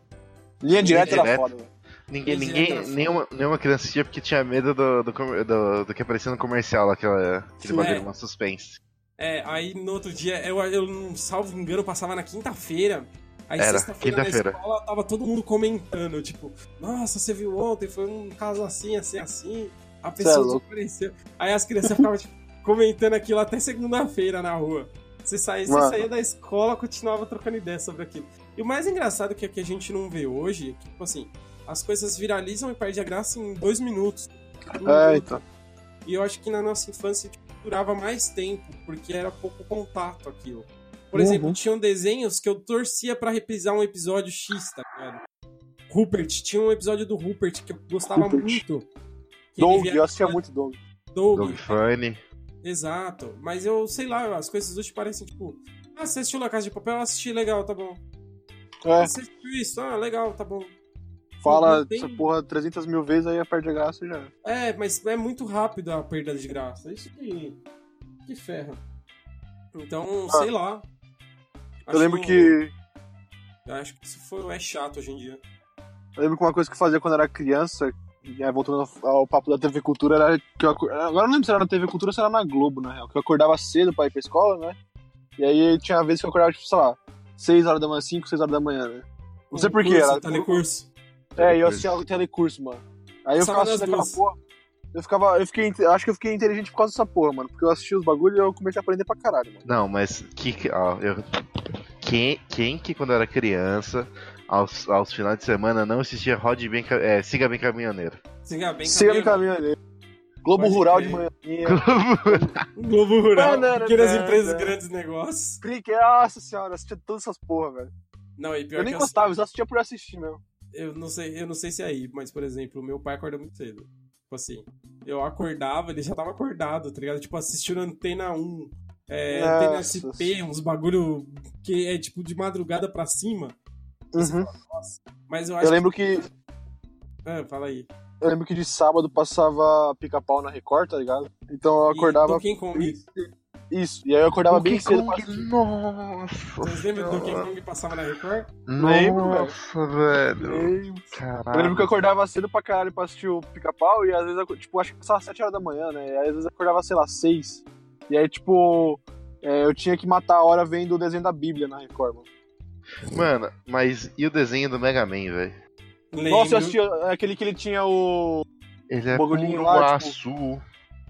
[SPEAKER 2] Linha direta era
[SPEAKER 3] direta.
[SPEAKER 2] foda, velho.
[SPEAKER 3] Ninguém, ninguém nenhuma, nenhuma criança assistia porque tinha medo do, do, comer- do, do que aparecia no comercial, aquela, aquele
[SPEAKER 2] Sim.
[SPEAKER 3] bagulho,
[SPEAKER 1] É.
[SPEAKER 3] uma suspense.
[SPEAKER 1] É, aí no outro dia, eu, eu salvo engano, passava na quinta-feira. Aí sexta-feira na escola tava todo mundo comentando, tipo, nossa, você viu ontem, foi um caso assim, assim, assim. A
[SPEAKER 2] é
[SPEAKER 1] pessoa desapareceu. Aí as crianças ficavam tipo, comentando aquilo até segunda-feira na rua. Você saía, você saía da escola, continuava trocando ideia sobre aquilo. E o mais engraçado que, que a gente não vê hoje, é que, tipo assim, as coisas viralizam e perdem a graça em dois minutos. Um
[SPEAKER 2] É,
[SPEAKER 1] minuto.
[SPEAKER 2] então.
[SPEAKER 1] E eu acho que na nossa infância tipo, durava mais tempo, porque era pouco contato aquilo. Por
[SPEAKER 2] Uhum.
[SPEAKER 1] exemplo, tinham desenhos que eu torcia pra reprisar um episódio X, tá ligado? Rupert, tinha um episódio do Rupert que eu gostava
[SPEAKER 2] Rupert.
[SPEAKER 1] muito.
[SPEAKER 2] Doug,
[SPEAKER 1] via-
[SPEAKER 2] eu assistia muito Doug.
[SPEAKER 1] Doug,
[SPEAKER 3] Dog Funny.
[SPEAKER 1] exato. Mas eu, sei lá, as coisas hoje parecem tipo... Ah, você assistiu La Casa de Papel? Eu assisti, legal, tá bom.
[SPEAKER 2] É,
[SPEAKER 1] Você assistiu isso? Ah, legal, tá bom.
[SPEAKER 2] Fala
[SPEAKER 1] tem-
[SPEAKER 2] essa porra 300 mil vezes aí a graça e já. era.
[SPEAKER 1] É, mas é muito rápido a perda de graça. Isso que, que ferra. Então, sei lá.
[SPEAKER 2] Ah. Eu lembro que.
[SPEAKER 1] Eu acho que isso foi, é chato hoje em dia.
[SPEAKER 2] Eu lembro que uma coisa que eu fazia quando era criança, voltando ao papo da TV Cultura, era que eu acor- Agora eu não lembro se era na TV Cultura ou se era na Globo, na real. Que eu acordava cedo pra ir pra escola, né? E aí tinha vezes que eu acordava, tipo, sei lá, 6 horas da manhã, 5, 6 horas da manhã, né? Não sei porquê,
[SPEAKER 1] curso,
[SPEAKER 2] era.
[SPEAKER 1] Telecurso.
[SPEAKER 2] É, e eu assistia o telecurso, mano. Aí eu ficava assistindo aquela porra. Eu ficava. Eu fiquei. Acho que eu fiquei inteligente por causa dessa porra, mano. Porque eu assisti os bagulhos e eu comecei a aprender pra caralho, mano.
[SPEAKER 3] Não, mas que, que- ó, eu, quem, quem que quando era criança, aos, aos finais de semana, não assistia Rod bem, é, Siga Bem Caminhoneiro?
[SPEAKER 1] Siga bem
[SPEAKER 2] Siga no
[SPEAKER 1] caminho.
[SPEAKER 2] caminho ali. Globo
[SPEAKER 1] Pode
[SPEAKER 2] Rural
[SPEAKER 1] crer.
[SPEAKER 2] de manhã.
[SPEAKER 1] Globo Rural.
[SPEAKER 2] Banana,
[SPEAKER 1] Pequenas empresas, grandes negócios.
[SPEAKER 2] Clique, nossa senhora, assistia todas essas porra, velho.
[SPEAKER 1] Não, e pior
[SPEAKER 2] Eu nem
[SPEAKER 1] que
[SPEAKER 2] gostava, eu só assistia por assistir mesmo.
[SPEAKER 1] Eu não sei, eu não sei se é aí, mas por exemplo, meu pai acorda muito cedo. Tipo assim, eu acordava, ele já tava acordado, tá ligado? Tipo, assistindo Antena 1, é, Antena
[SPEAKER 2] Nossa.
[SPEAKER 1] SP, uns bagulho que é tipo de madrugada pra cima.
[SPEAKER 2] Uhum.
[SPEAKER 1] Mas eu acho
[SPEAKER 2] Eu lembro que.
[SPEAKER 1] que... Ah, fala aí.
[SPEAKER 2] Eu lembro que de sábado passava pica-pau na Record, tá ligado? Então eu
[SPEAKER 1] E
[SPEAKER 2] acordava.
[SPEAKER 1] Donkey Kong.
[SPEAKER 2] Isso. E aí eu acordava bem
[SPEAKER 3] Donkey
[SPEAKER 2] cedo
[SPEAKER 3] Kong,
[SPEAKER 2] pra assistir.
[SPEAKER 3] nossa.
[SPEAKER 1] Vocês lembram do Donkey. Kong passava na Record?
[SPEAKER 2] Lembro,
[SPEAKER 3] Nossa, velho.
[SPEAKER 2] Eu lembro que
[SPEAKER 3] Caralho.
[SPEAKER 2] eu acordava cedo pra caralho pra assistir o pica-pau e às vezes, eu, tipo, acho que passava 7 horas da manhã, né? E às vezes eu acordava, sei lá, 6. E aí, tipo, é, eu tinha que matar a hora vendo o desenho da Bíblia na Record, mano.
[SPEAKER 3] Mano, mas e o desenho do Mega Man, velho?
[SPEAKER 2] Nossa, eu assistia aquele que ele tinha o.
[SPEAKER 3] Ele é
[SPEAKER 2] Bagulhinho
[SPEAKER 3] puro
[SPEAKER 2] lá, tipo,
[SPEAKER 3] azul.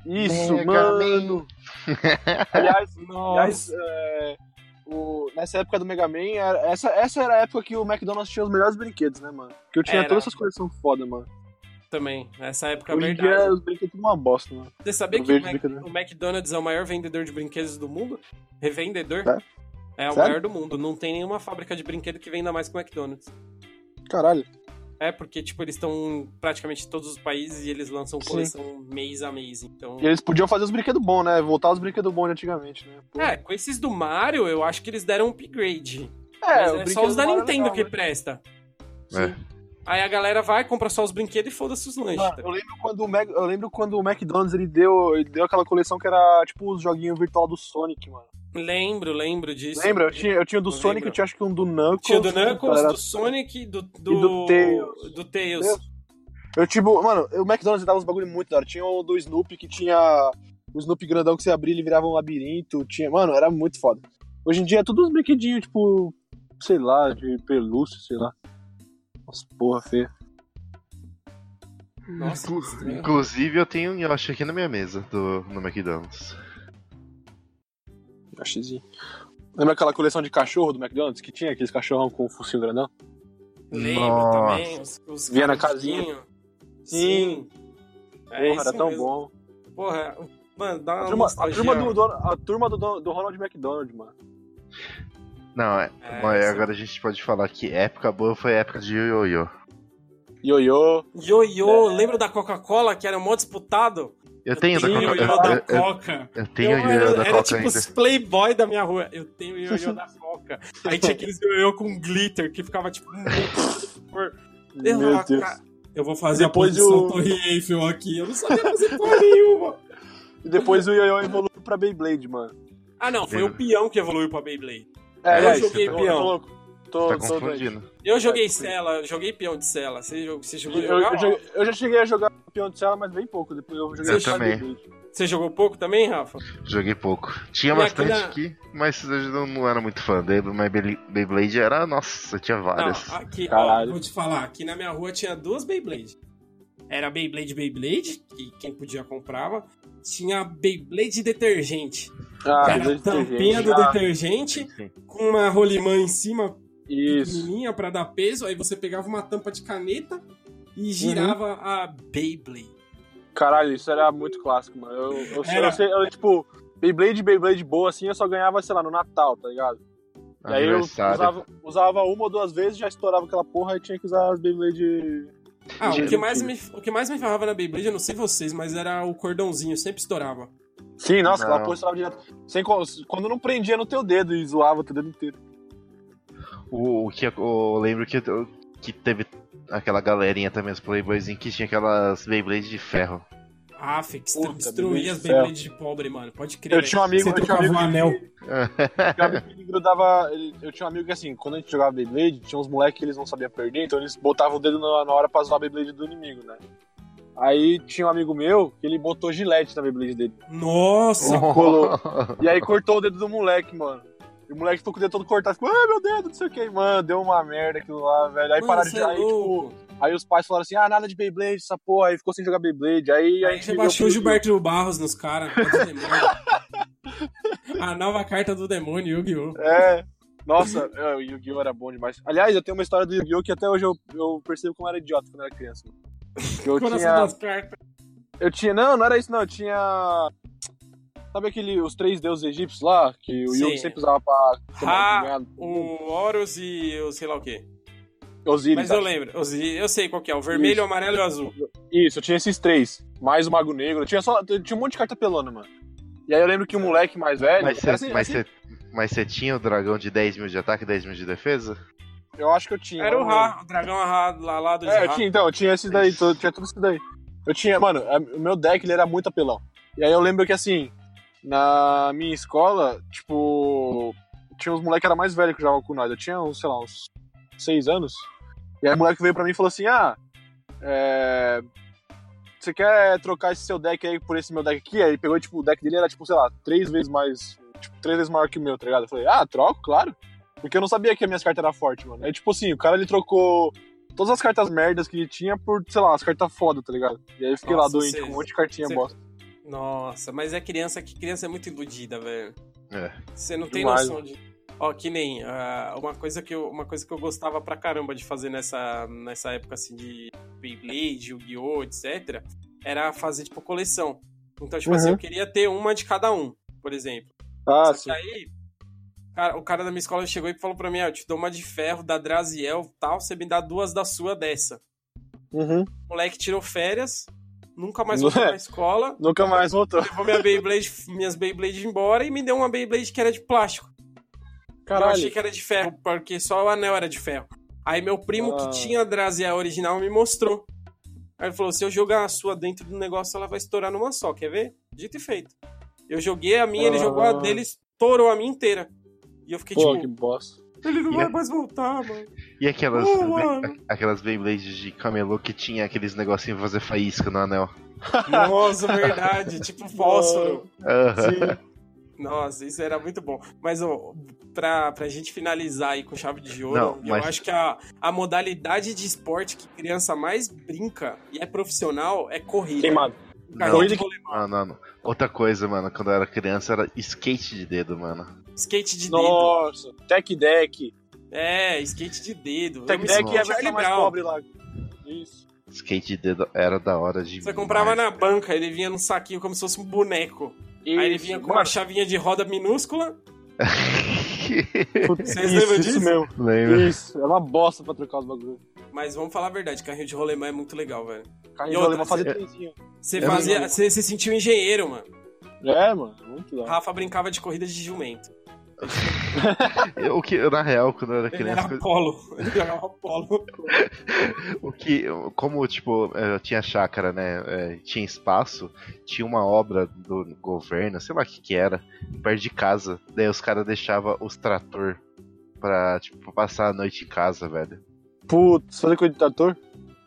[SPEAKER 2] Isso,
[SPEAKER 3] Mega
[SPEAKER 2] mano! Aliás,
[SPEAKER 1] Nossa.
[SPEAKER 2] aliás é, o- nessa época do Mega Man, era- essa, essa era a época que o McDonald's tinha os melhores brinquedos, né, mano? Que eu tinha
[SPEAKER 1] Era.
[SPEAKER 2] todas essas coleções foda, mano.
[SPEAKER 1] Também. Nessa época é
[SPEAKER 2] Hoje em
[SPEAKER 1] verdade.
[SPEAKER 2] dia os brinquedos tudo uma bosta, mano.
[SPEAKER 1] Você sabia
[SPEAKER 2] Eu
[SPEAKER 1] que o, Mac-
[SPEAKER 2] brincadeira.
[SPEAKER 1] o McDonald's é o maior vendedor de brinquedos do mundo? Revendedor?
[SPEAKER 2] É?
[SPEAKER 1] É o
[SPEAKER 2] Sério?
[SPEAKER 1] maior do mundo. Não tem nenhuma fábrica de brinquedo que venda mais que o McDonald's.
[SPEAKER 2] Caralho.
[SPEAKER 1] É, porque, tipo, eles estão em praticamente todos os países e eles lançam
[SPEAKER 2] Sim.
[SPEAKER 1] coleção mês a mês. Então.
[SPEAKER 2] E eles podiam fazer os brinquedos bons, né? Voltar aos brinquedos bons de antigamente, né? Pô.
[SPEAKER 1] É, com esses do Mario, eu acho que eles deram um upgrade. Mas
[SPEAKER 2] o
[SPEAKER 1] é, só
[SPEAKER 2] brinquedo
[SPEAKER 1] os da
[SPEAKER 2] era
[SPEAKER 1] Nintendo
[SPEAKER 2] legal,
[SPEAKER 1] que
[SPEAKER 2] né?
[SPEAKER 1] presta.
[SPEAKER 3] É.
[SPEAKER 1] Aí a galera vai, compra só os brinquedos e foda-se os lanches.
[SPEAKER 2] Mano,
[SPEAKER 1] tá
[SPEAKER 2] eu lembro quando o Mac, eu lembro quando o McDonald's ele deu, ele deu aquela coleção que era tipo os joguinhos virtual do Sonic, mano.
[SPEAKER 1] Lembro, lembro disso.
[SPEAKER 2] Lembra? Eu tinha, eu tinha do
[SPEAKER 1] Eu
[SPEAKER 2] Sonic,
[SPEAKER 1] lembro.
[SPEAKER 2] eu tinha acho que um do Knuckles.
[SPEAKER 1] Tinha do Knuckles,
[SPEAKER 2] Era-
[SPEAKER 1] do Sonic, do, do,
[SPEAKER 2] do Tails.
[SPEAKER 1] do Tails.
[SPEAKER 2] Eu tipo, mano, o McDonald's dava uns bagulho muito da hora. Tinha o do Snoopy que tinha o Snoopy grandão que você abria e ele virava um labirinto. Tinha, mano, era muito foda. Hoje em dia é tudo uns brinquedinhos, tipo, sei lá, de pelúcia, sei lá. Nossa, porra feia.
[SPEAKER 1] Nossa, estranho.
[SPEAKER 3] Inclusive, eu tenho um Yoshi aqui na minha mesa do, no McDonald's.
[SPEAKER 2] Lembra aquela coleção de cachorro do McDonald's que tinha aqueles cachorrão com focinho grandão?
[SPEAKER 1] Lembro
[SPEAKER 3] Nossa.
[SPEAKER 1] também. Os, os
[SPEAKER 2] Vinha na
[SPEAKER 1] carrinhos.
[SPEAKER 2] Sim.
[SPEAKER 1] É
[SPEAKER 2] Porra, era tão
[SPEAKER 1] mesmo.
[SPEAKER 2] bom.
[SPEAKER 1] Porra, mano, dá
[SPEAKER 2] A
[SPEAKER 1] uma
[SPEAKER 2] turma, a turma do, dono- a turma do, do Ronald McDonald, mano.
[SPEAKER 3] Não, é,
[SPEAKER 1] É,
[SPEAKER 3] mas
[SPEAKER 1] sim.
[SPEAKER 3] agora a gente pode falar que época boa foi a época de Yo-Yo.
[SPEAKER 2] Ioiô.
[SPEAKER 1] Ioiô, lembra da Coca-Cola que era mó disputado?
[SPEAKER 3] Eu tenho da
[SPEAKER 1] tenho
[SPEAKER 3] Coca.
[SPEAKER 1] ioiô
[SPEAKER 3] Eu,
[SPEAKER 1] da
[SPEAKER 3] eu- eu-
[SPEAKER 1] Coca.
[SPEAKER 3] eu tenho
[SPEAKER 1] Eu
[SPEAKER 3] Yo-Yo
[SPEAKER 1] era,
[SPEAKER 3] da
[SPEAKER 1] era
[SPEAKER 3] Coca
[SPEAKER 1] tipo
[SPEAKER 3] ainda.
[SPEAKER 1] os playboy da minha rua. Eu tenho ioiô da Coca. Aí tinha aqueles ioiô com glitter que ficava tipo... Eu,
[SPEAKER 2] Meu Deus.
[SPEAKER 1] cara, eu vou fazer
[SPEAKER 2] Depois
[SPEAKER 1] a posição
[SPEAKER 2] o-
[SPEAKER 1] Torre Eiffel aqui. Eu não sabia fazer porra nenhuma.
[SPEAKER 2] E depois o Ioiô evoluiu pra Beyblade, mano.
[SPEAKER 1] Ah, não. Foi o peão que evoluiu pra Beyblade.
[SPEAKER 2] É,
[SPEAKER 1] Eu
[SPEAKER 2] é,
[SPEAKER 1] joguei
[SPEAKER 2] tô-
[SPEAKER 1] peão.
[SPEAKER 2] Tô louco. Tô,
[SPEAKER 3] Tá
[SPEAKER 2] tô
[SPEAKER 3] confundindo.
[SPEAKER 1] Eu joguei cela, joguei peão de cela. Você, jogou- você a
[SPEAKER 2] Eu,
[SPEAKER 1] jogar?
[SPEAKER 2] eu eu já cheguei a jogar peão de cela, mas bem pouco. Depois eu joguei
[SPEAKER 3] Eu também.
[SPEAKER 1] Você jogou pouco também, Rafa?
[SPEAKER 3] Joguei pouco. Tinha
[SPEAKER 1] E
[SPEAKER 3] bastante
[SPEAKER 1] aqui na-
[SPEAKER 3] aqui, mas eu não, não era muito fã dele. Mas Beyblade- era. Nossa, tinha várias.
[SPEAKER 1] Não, aqui, ó, vou te falar, aqui na minha rua tinha duas Beyblade. Era Beyblade Beyblade, que quem podia comprava. Tinha Beyblade detergente.
[SPEAKER 2] Ah,
[SPEAKER 1] era tampinha do
[SPEAKER 2] Ah,
[SPEAKER 1] detergente,
[SPEAKER 3] Sim.
[SPEAKER 1] com uma rolimã em cima,
[SPEAKER 2] Isso.
[SPEAKER 1] pequenininha pra dar peso. Aí você pegava uma tampa de caneta e girava a Beyblade.
[SPEAKER 2] Caralho, isso era muito clássico, mano. Eu, eu, eu sei, eu, tipo, Beyblade, Beyblade boa assim, eu só ganhava, sei lá, no Natal, tá ligado? E aí eu usava, usava uma ou duas vezes, já estourava aquela porra e tinha que usar as Beyblade.
[SPEAKER 1] Ah, o que, mais me, o que mais me ferrava na Beyblade, eu não sei vocês, mas era o cordãozinho, sempre estourava.
[SPEAKER 2] Sim, nossa, aquela
[SPEAKER 3] Não.
[SPEAKER 2] porra estourava direto. Sem, quando não prendia no teu dedo e zoava o teu dedo inteiro.
[SPEAKER 3] O, o que eu, lembro que, que teve aquela galerinha também, os Playboyzinhos, que tinha aquelas Beyblade de ferro.
[SPEAKER 1] Ah,
[SPEAKER 2] Puta,
[SPEAKER 1] destruía as
[SPEAKER 2] de ferro.
[SPEAKER 1] Beyblade de pobre, mano. Pode crer.
[SPEAKER 2] Eu tinha um amigo,
[SPEAKER 1] Você
[SPEAKER 2] eu tinha um amigo
[SPEAKER 1] um anel.
[SPEAKER 2] Que ele grudava. ele- eu tinha um amigo que assim, quando a gente jogava Beyblade, tinha uns moleques que eles não sabiam perder, então eles botavam o dedo na, na hora pra zoar a Beyblade do inimigo, né? Aí tinha um amigo meu que ele botou gilete na Beyblade dele.
[SPEAKER 1] Nossa!
[SPEAKER 2] Colou. E aí cortou o dedo do moleque, mano. O moleque ficou com o dedo todo cortado, ficou, ai meu dedo, não sei o que, mano, deu uma merda aquilo lá, velho. Aí
[SPEAKER 1] Mano,
[SPEAKER 2] pararam de.
[SPEAKER 1] é
[SPEAKER 2] Aí, tipo, aí os pais falaram assim, ah, nada de Beyblade, essa porra, aí ficou sem jogar Beyblade. Aí, a
[SPEAKER 1] Aí
[SPEAKER 2] gente
[SPEAKER 1] você
[SPEAKER 2] viu
[SPEAKER 1] baixou o Gilberto Barros nos caras. A nova carta do demônio, Yu-Gi-Oh!
[SPEAKER 2] É. Nossa, é, o Yu-Gi-Oh! era bom demais. Aliás, eu tenho uma história do Yu-Gi-Oh! que até hoje eu, eu percebo como era idiota quando eu era criança. Eu
[SPEAKER 1] Coração
[SPEAKER 2] tinha,
[SPEAKER 1] das cartas.
[SPEAKER 2] eu tinha. Não, não era isso, não. Eu tinha. Sabe aquele, os três deuses egípcios lá? Que o. Yugi sempre usava pra.
[SPEAKER 1] Ra,
[SPEAKER 2] ganhar-
[SPEAKER 1] o Horus e o sei lá o quê.
[SPEAKER 2] Osiris.
[SPEAKER 1] Mas eu
[SPEAKER 2] acho.
[SPEAKER 1] lembro. os- Eu sei qual que é. O vermelho,
[SPEAKER 2] Isso.
[SPEAKER 1] o amarelo e o azul.
[SPEAKER 2] Isso, eu tinha esses três. Mais o Mago Negro. Eu tinha, só, eu tinha um monte de carta pelona, mano. E aí eu lembro que o moleque mais velho.
[SPEAKER 3] Mas
[SPEAKER 2] era
[SPEAKER 3] você
[SPEAKER 2] assim-
[SPEAKER 3] mas
[SPEAKER 2] assim-
[SPEAKER 3] tinha o dragão de 10 mil de ataque e 10 mil de defesa?
[SPEAKER 2] Eu acho que eu tinha.
[SPEAKER 1] Era o. Ra, o dragão Ra lá, lá do
[SPEAKER 2] É, eu tinha, então, eu tinha esses daí, eu tinha tudo isso daí. Eu tinha, mano, o meu deck ele era muito apelão. E aí eu lembro que assim, na minha escola, tipo, tinha uns moleques que era mais velho que jogavam com nós. Eu tinha uns, sei lá, uns seis anos. E aí o moleque veio pra mim e falou assim: Ah, é. Você quer trocar esse seu deck aí por esse meu deck aqui? Aí ele pegou, tipo, o deck dele era, tipo, sei lá, três vezes mais. Tipo, três vezes maior que o meu, tá ligado? Eu falei, ah, troco, claro. Porque eu não sabia que as minhas cartas eram fortes, mano. Aí, tipo assim, o cara ele trocou todas as cartas merdas que ele tinha por, sei lá, as cartas foda, tá ligado? E aí eu fiquei
[SPEAKER 1] Nossa,
[SPEAKER 2] lá doente com um monte de cartinha
[SPEAKER 1] você-
[SPEAKER 2] bosta.
[SPEAKER 1] Nossa, mas é criança que criança é muito iludida, velho.
[SPEAKER 3] É.
[SPEAKER 1] Você não tem
[SPEAKER 2] Demais,
[SPEAKER 1] noção de. Ó, que nem ah, uma coisa que eu uma coisa que eu gostava pra caramba de fazer nessa nessa época assim de Beyblade, Yu-Gi-Oh, etc, era fazer tipo coleção. Então, tipo assim,
[SPEAKER 2] Uhum.
[SPEAKER 1] eu queria ter uma de cada um, por exemplo.
[SPEAKER 2] Ah,
[SPEAKER 1] Só
[SPEAKER 2] sim.
[SPEAKER 1] aí cara, o cara da minha escola chegou e falou pra mim, ah, eu te dou uma de ferro da Draziel, tal, você me dá duas da sua dessa.
[SPEAKER 2] Uhum.
[SPEAKER 1] O moleque tirou férias, nunca mais voltou
[SPEAKER 2] é?
[SPEAKER 1] pra escola.
[SPEAKER 2] Nunca mais voltou.
[SPEAKER 1] levou minha Beyblade, minhas Beyblade embora e me deu uma Beyblade que era de plástico. Eu achei que era de ferro, porque só o anel era de ferro. Aí meu primo,
[SPEAKER 2] Ah.
[SPEAKER 1] que tinha a Drazia original, me mostrou. Aí ele falou: se eu jogar a sua dentro do negócio, ela vai estourar numa só, quer ver? Dito e feito. Eu joguei a minha, ele
[SPEAKER 2] Ah.
[SPEAKER 1] jogou a dele, estourou a minha inteira. E eu fiquei
[SPEAKER 2] Pô,
[SPEAKER 1] tipo,
[SPEAKER 2] que bosta.
[SPEAKER 1] Ele não
[SPEAKER 3] E
[SPEAKER 1] vai
[SPEAKER 3] é-
[SPEAKER 1] mais voltar, mano.
[SPEAKER 3] E aquelas,
[SPEAKER 1] Oh, mano.
[SPEAKER 3] aquelas Beyblades de camelô que tinha aqueles negocinhos pra fazer faísca no anel.
[SPEAKER 1] Nossa, verdade. tipo fósforo.
[SPEAKER 3] Aham.
[SPEAKER 1] Nossa, isso era muito bom. Mas, ó, pra, pra gente finalizar aí com chave de ouro,
[SPEAKER 3] Não,
[SPEAKER 1] eu
[SPEAKER 3] mas-
[SPEAKER 1] acho que a, a modalidade de esporte que criança mais brinca e é profissional é corrida.
[SPEAKER 2] Queimado.
[SPEAKER 1] Rolemã,
[SPEAKER 3] Não, não, não. Outra coisa, mano, quando eu era criança era skate de dedo, mano.
[SPEAKER 1] Skate de dedo.
[SPEAKER 2] Nossa, Tech Deck.
[SPEAKER 1] É, skate de dedo.
[SPEAKER 2] Tech Deck é a versão mais pobre lá. Isso.
[SPEAKER 3] Skate de dedo era da hora de.
[SPEAKER 1] Você comprava na banca, ele vinha num saquinho como se fosse um boneco. Aí ele
[SPEAKER 2] Isso.
[SPEAKER 1] vinha com
[SPEAKER 2] Mano,
[SPEAKER 1] uma chavinha de roda minúscula.
[SPEAKER 2] putz,
[SPEAKER 1] Vocês
[SPEAKER 2] isso,
[SPEAKER 1] lembram
[SPEAKER 2] isso
[SPEAKER 1] disso?
[SPEAKER 2] mesmo.
[SPEAKER 3] Lembra?
[SPEAKER 2] Isso, é uma bosta pra trocar os bagulhos.
[SPEAKER 1] Mas vamos falar a verdade, carrinho de rolemã é muito legal, velho.
[SPEAKER 2] Carrinho
[SPEAKER 1] E
[SPEAKER 2] de rolemã
[SPEAKER 1] outra,
[SPEAKER 3] você-
[SPEAKER 2] trenzinho.
[SPEAKER 1] Você
[SPEAKER 3] Eu
[SPEAKER 1] fazia. Você se sentiu engenheiro, mano.
[SPEAKER 2] É, mano, muito hora.
[SPEAKER 1] Rafa brincava de corrida de jumento.
[SPEAKER 3] O que, na real, quando eu era
[SPEAKER 1] Ele
[SPEAKER 3] criança,
[SPEAKER 1] era polo. Ele jogava polo.
[SPEAKER 3] o que, como, tipo, eu tinha chácara, né, é, tinha espaço, tinha uma obra do governo, sei lá o que que era, perto de casa, daí os caras deixavam os trator pra, tipo, passar a noite em casa, velho.
[SPEAKER 2] Putz, fazer coisa de trator?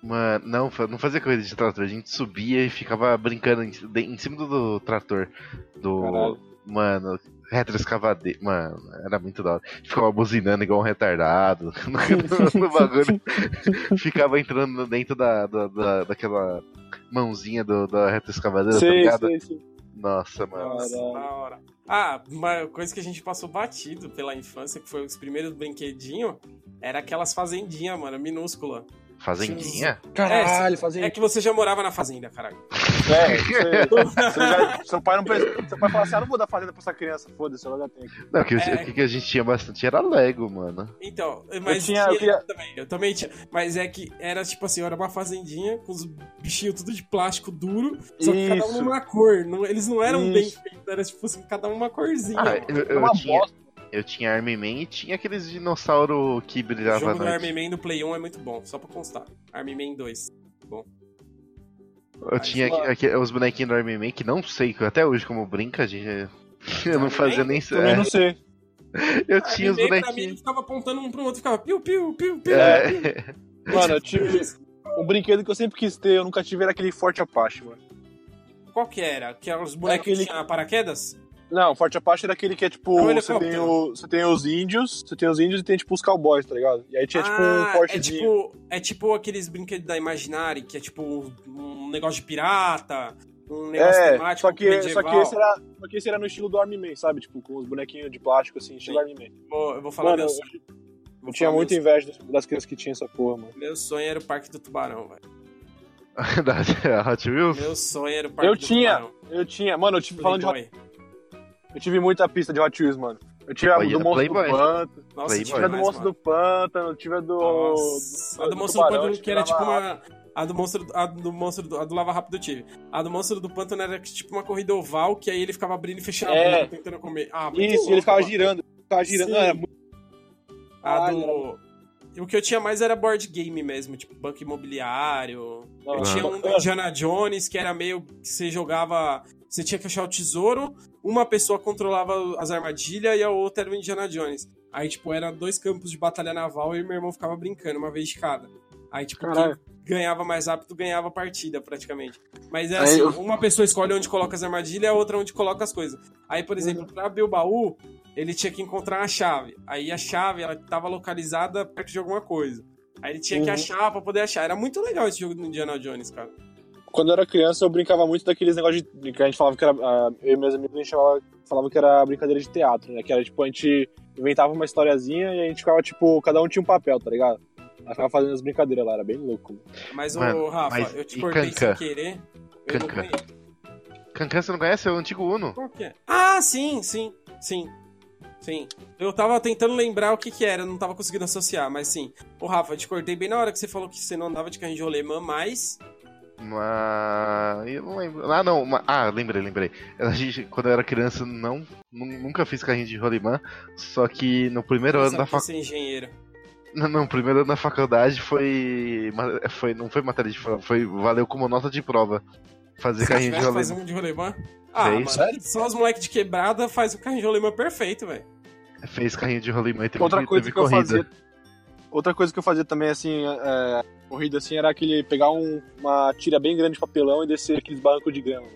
[SPEAKER 3] Mano, não, não fazia corrida de trator, a gente subia e ficava brincando em, em cima do, do trator. Do.
[SPEAKER 2] Caralho.
[SPEAKER 3] Mano, retroescavadeiro. Mano, era muito da hora. Ficava buzinando igual um retardado no, no bagulho. ficava entrando dentro da, da, da- daquela mãozinha do, da retroescavadeira, tá
[SPEAKER 2] Sei,
[SPEAKER 3] ligado?
[SPEAKER 2] sei, sei.
[SPEAKER 3] Nossa, mano.
[SPEAKER 1] Nossa, da hora. Ah, uma coisa que a gente passou batido pela infância, que foi os primeiros brinquedinhos, era aquelas fazendinhas, mano, minúscula.
[SPEAKER 3] Fazendinha?
[SPEAKER 2] Caralho, fazer
[SPEAKER 1] É que você já morava na fazenda, caralho.
[SPEAKER 2] É, você- você já- seu pai não precisa. Seu pai fala assim: ah, não vou dar fazenda pra essa criança, foda-se, ela já tem aqui.
[SPEAKER 3] Não, o que,
[SPEAKER 1] É.
[SPEAKER 3] o que que a gente tinha bastante era Lego, mano.
[SPEAKER 1] Então, mas
[SPEAKER 2] tinha- eu queria-
[SPEAKER 1] também, eu também tinha. Mas é que era tipo assim, era uma fazendinha com os bichinhos tudo de plástico duro, só que cada um
[SPEAKER 2] Isso.
[SPEAKER 1] numa cor. Não, eles não eram bem
[SPEAKER 2] Isso.
[SPEAKER 1] feitos, era tipo assim, cada um uma corzinha.
[SPEAKER 3] Ah, eu,
[SPEAKER 2] É
[SPEAKER 3] eu
[SPEAKER 2] uma
[SPEAKER 3] tinha,
[SPEAKER 2] bosta.
[SPEAKER 3] Eu tinha Army Man e tinha aqueles dinossauro que
[SPEAKER 1] O
[SPEAKER 3] brilhava à
[SPEAKER 1] jogo do. Army Man do Play 1 é muito bom, só pra constar. Army Man 2.
[SPEAKER 3] Eu tinha
[SPEAKER 2] mano.
[SPEAKER 3] aqui- os bonequinhos do Army Man que não sei até hoje como brinca, a gente. Eu não fazia nem
[SPEAKER 2] Também não sei.
[SPEAKER 3] Eu tinha os
[SPEAKER 1] Man, pra mim,
[SPEAKER 3] bonequinhos.
[SPEAKER 1] ficava apontando um pro outro, ficava piu, piu, piu, piu.
[SPEAKER 3] É,
[SPEAKER 2] Mano, eu tive. Um brinquedo que eu sempre quis ter, eu nunca tive, era aquele Forte Apache, mano.
[SPEAKER 1] Qual que era? Que eram os bonecos
[SPEAKER 2] aquele-
[SPEAKER 1] que tinha paraquedas?
[SPEAKER 2] Não, Forte Apache era aquele que é tipo.
[SPEAKER 1] É um
[SPEAKER 2] você, tem o, você tem os índios, você tem os índios e tem tipo os cowboys, tá ligado? E aí tinha tipo um
[SPEAKER 1] Ah, é
[SPEAKER 2] Fortezinho.
[SPEAKER 1] tipo, é tipo aqueles brinquedos da Imaginary, que é tipo um negócio de pirata, um negócio
[SPEAKER 2] É,
[SPEAKER 1] temático
[SPEAKER 2] só que,
[SPEAKER 1] medieval.
[SPEAKER 2] só, que esse era, só que esse era no estilo do Army Man, sabe? Tipo, com os bonequinhos de plástico, assim, estilo
[SPEAKER 1] Sim.
[SPEAKER 2] Army Man.
[SPEAKER 1] Vou- eu vou falar
[SPEAKER 2] Mano,
[SPEAKER 1] meu
[SPEAKER 2] eu,
[SPEAKER 1] sonho.
[SPEAKER 2] Eu tinha muita inveja das, das crianças que tinham essa porra, mano.
[SPEAKER 1] sonho. Meu sonho era o Parque do Tubarão, velho.
[SPEAKER 3] da Hot Wheels?
[SPEAKER 1] Meu sonho era o Parque
[SPEAKER 2] Eu
[SPEAKER 1] do
[SPEAKER 2] tinha,
[SPEAKER 1] Tubarão.
[SPEAKER 2] eu tinha, mano, eu tive, falando de Hot,
[SPEAKER 1] Playboy.
[SPEAKER 2] Eu tive muita pista de Hot Wheels, mano. Eu tive a do Monstro
[SPEAKER 3] Playboy.
[SPEAKER 2] do Pântano,
[SPEAKER 1] Nossa,
[SPEAKER 3] Playboy.
[SPEAKER 2] tive a do Monstro
[SPEAKER 1] mano.
[SPEAKER 2] do Pântano, tive a do...
[SPEAKER 1] Nossa, a do Monstro do Pântano, que era tipo uma. A do monstro, a do monstro, do- a do Lava Rápido eu tive. A do monstro do pântano era tipo uma corrida oval, que aí ele ficava abrindo e fechando
[SPEAKER 2] É.
[SPEAKER 1] a boca tentando comer. Ah,
[SPEAKER 2] Isso, e
[SPEAKER 1] louco,
[SPEAKER 2] ele ficava
[SPEAKER 1] mano.
[SPEAKER 2] girando. Ficava girando. Não, era muito...
[SPEAKER 1] A do... O que eu tinha mais era board game mesmo, tipo banco imobiliário. Eu
[SPEAKER 2] Não,
[SPEAKER 1] tinha um do. Indiana Jones, que era meio que você jogava. Você tinha que achar o tesouro, uma pessoa controlava as armadilhas e a outra era o Indiana Jones. Aí, tipo, era dois campos de batalha naval e meu irmão ficava brincando, uma vez de cada. Aí, tipo, ganhava mais rápido ganhava a partida, praticamente. Mas é assim,
[SPEAKER 2] eu-
[SPEAKER 1] uma pessoa escolhe onde coloca as armadilhas e a outra onde coloca as coisas. Aí, por exemplo,
[SPEAKER 2] Uhum.
[SPEAKER 1] pra abrir o baú, ele tinha que encontrar a chave. Aí a chave, ela tava localizada perto de alguma coisa. Aí ele tinha que
[SPEAKER 2] Uhum.
[SPEAKER 1] achar pra poder achar. Era muito legal esse jogo do Indiana Jones, cara.
[SPEAKER 2] Quando eu era criança, eu brincava muito daqueles negócios de, que a gente falava que era. ah, eu e meus amigos a gente falava, falava que era brincadeira de teatro, né? Que era tipo, a gente inventava uma historiazinha e a gente ficava, tipo, cada um tinha um papel, tá ligado? Aí ficava fazendo as brincadeiras lá, era bem louco.
[SPEAKER 1] Mas,
[SPEAKER 3] Mano,
[SPEAKER 1] ô, Rafa,
[SPEAKER 3] mas
[SPEAKER 1] eu te cortei sem querer. Eu não
[SPEAKER 3] Kankan.
[SPEAKER 1] conheço.
[SPEAKER 3] Cancan, você não conhece? É o antigo Uno.
[SPEAKER 1] Qual que é? Ah, sim, sim, sim. Sim. Eu tava tentando lembrar o que que era, não tava conseguindo associar, mas sim. Ô, Rafa, eu te cortei bem na hora que você falou que você não andava de carrinho de rolemã, mas
[SPEAKER 3] Mas. Eu não lembro. Ah, não. ma- Ah, lembrei, lembrei. A gente, quando eu era criança, não, nu- nunca fiz carrinho de rolimã. Só que no primeiro ano
[SPEAKER 1] Sabe
[SPEAKER 3] da
[SPEAKER 1] que
[SPEAKER 3] faculdade.
[SPEAKER 1] é engenheiro.
[SPEAKER 3] Não, não, primeiro ano da faculdade foi. foi não foi matéria de prova, foi. Valeu como nota de prova. Fazer
[SPEAKER 1] Se
[SPEAKER 3] carrinho de rolimã.
[SPEAKER 1] fazer um de rolemã. Ah,
[SPEAKER 3] Fez.
[SPEAKER 1] mano, só os moleques de quebrada faz o carrinho de rolemã perfeito, velho.
[SPEAKER 3] Fez carrinho de rolimã e teve,
[SPEAKER 2] Outra
[SPEAKER 3] teve
[SPEAKER 2] coisa que eu
[SPEAKER 3] corrida.
[SPEAKER 2] fazia. Outra coisa que eu fazia também, assim, é, corrida assim, era aquele pegar um- uma tira bem grande de papelão e descer aqueles bancos de grama.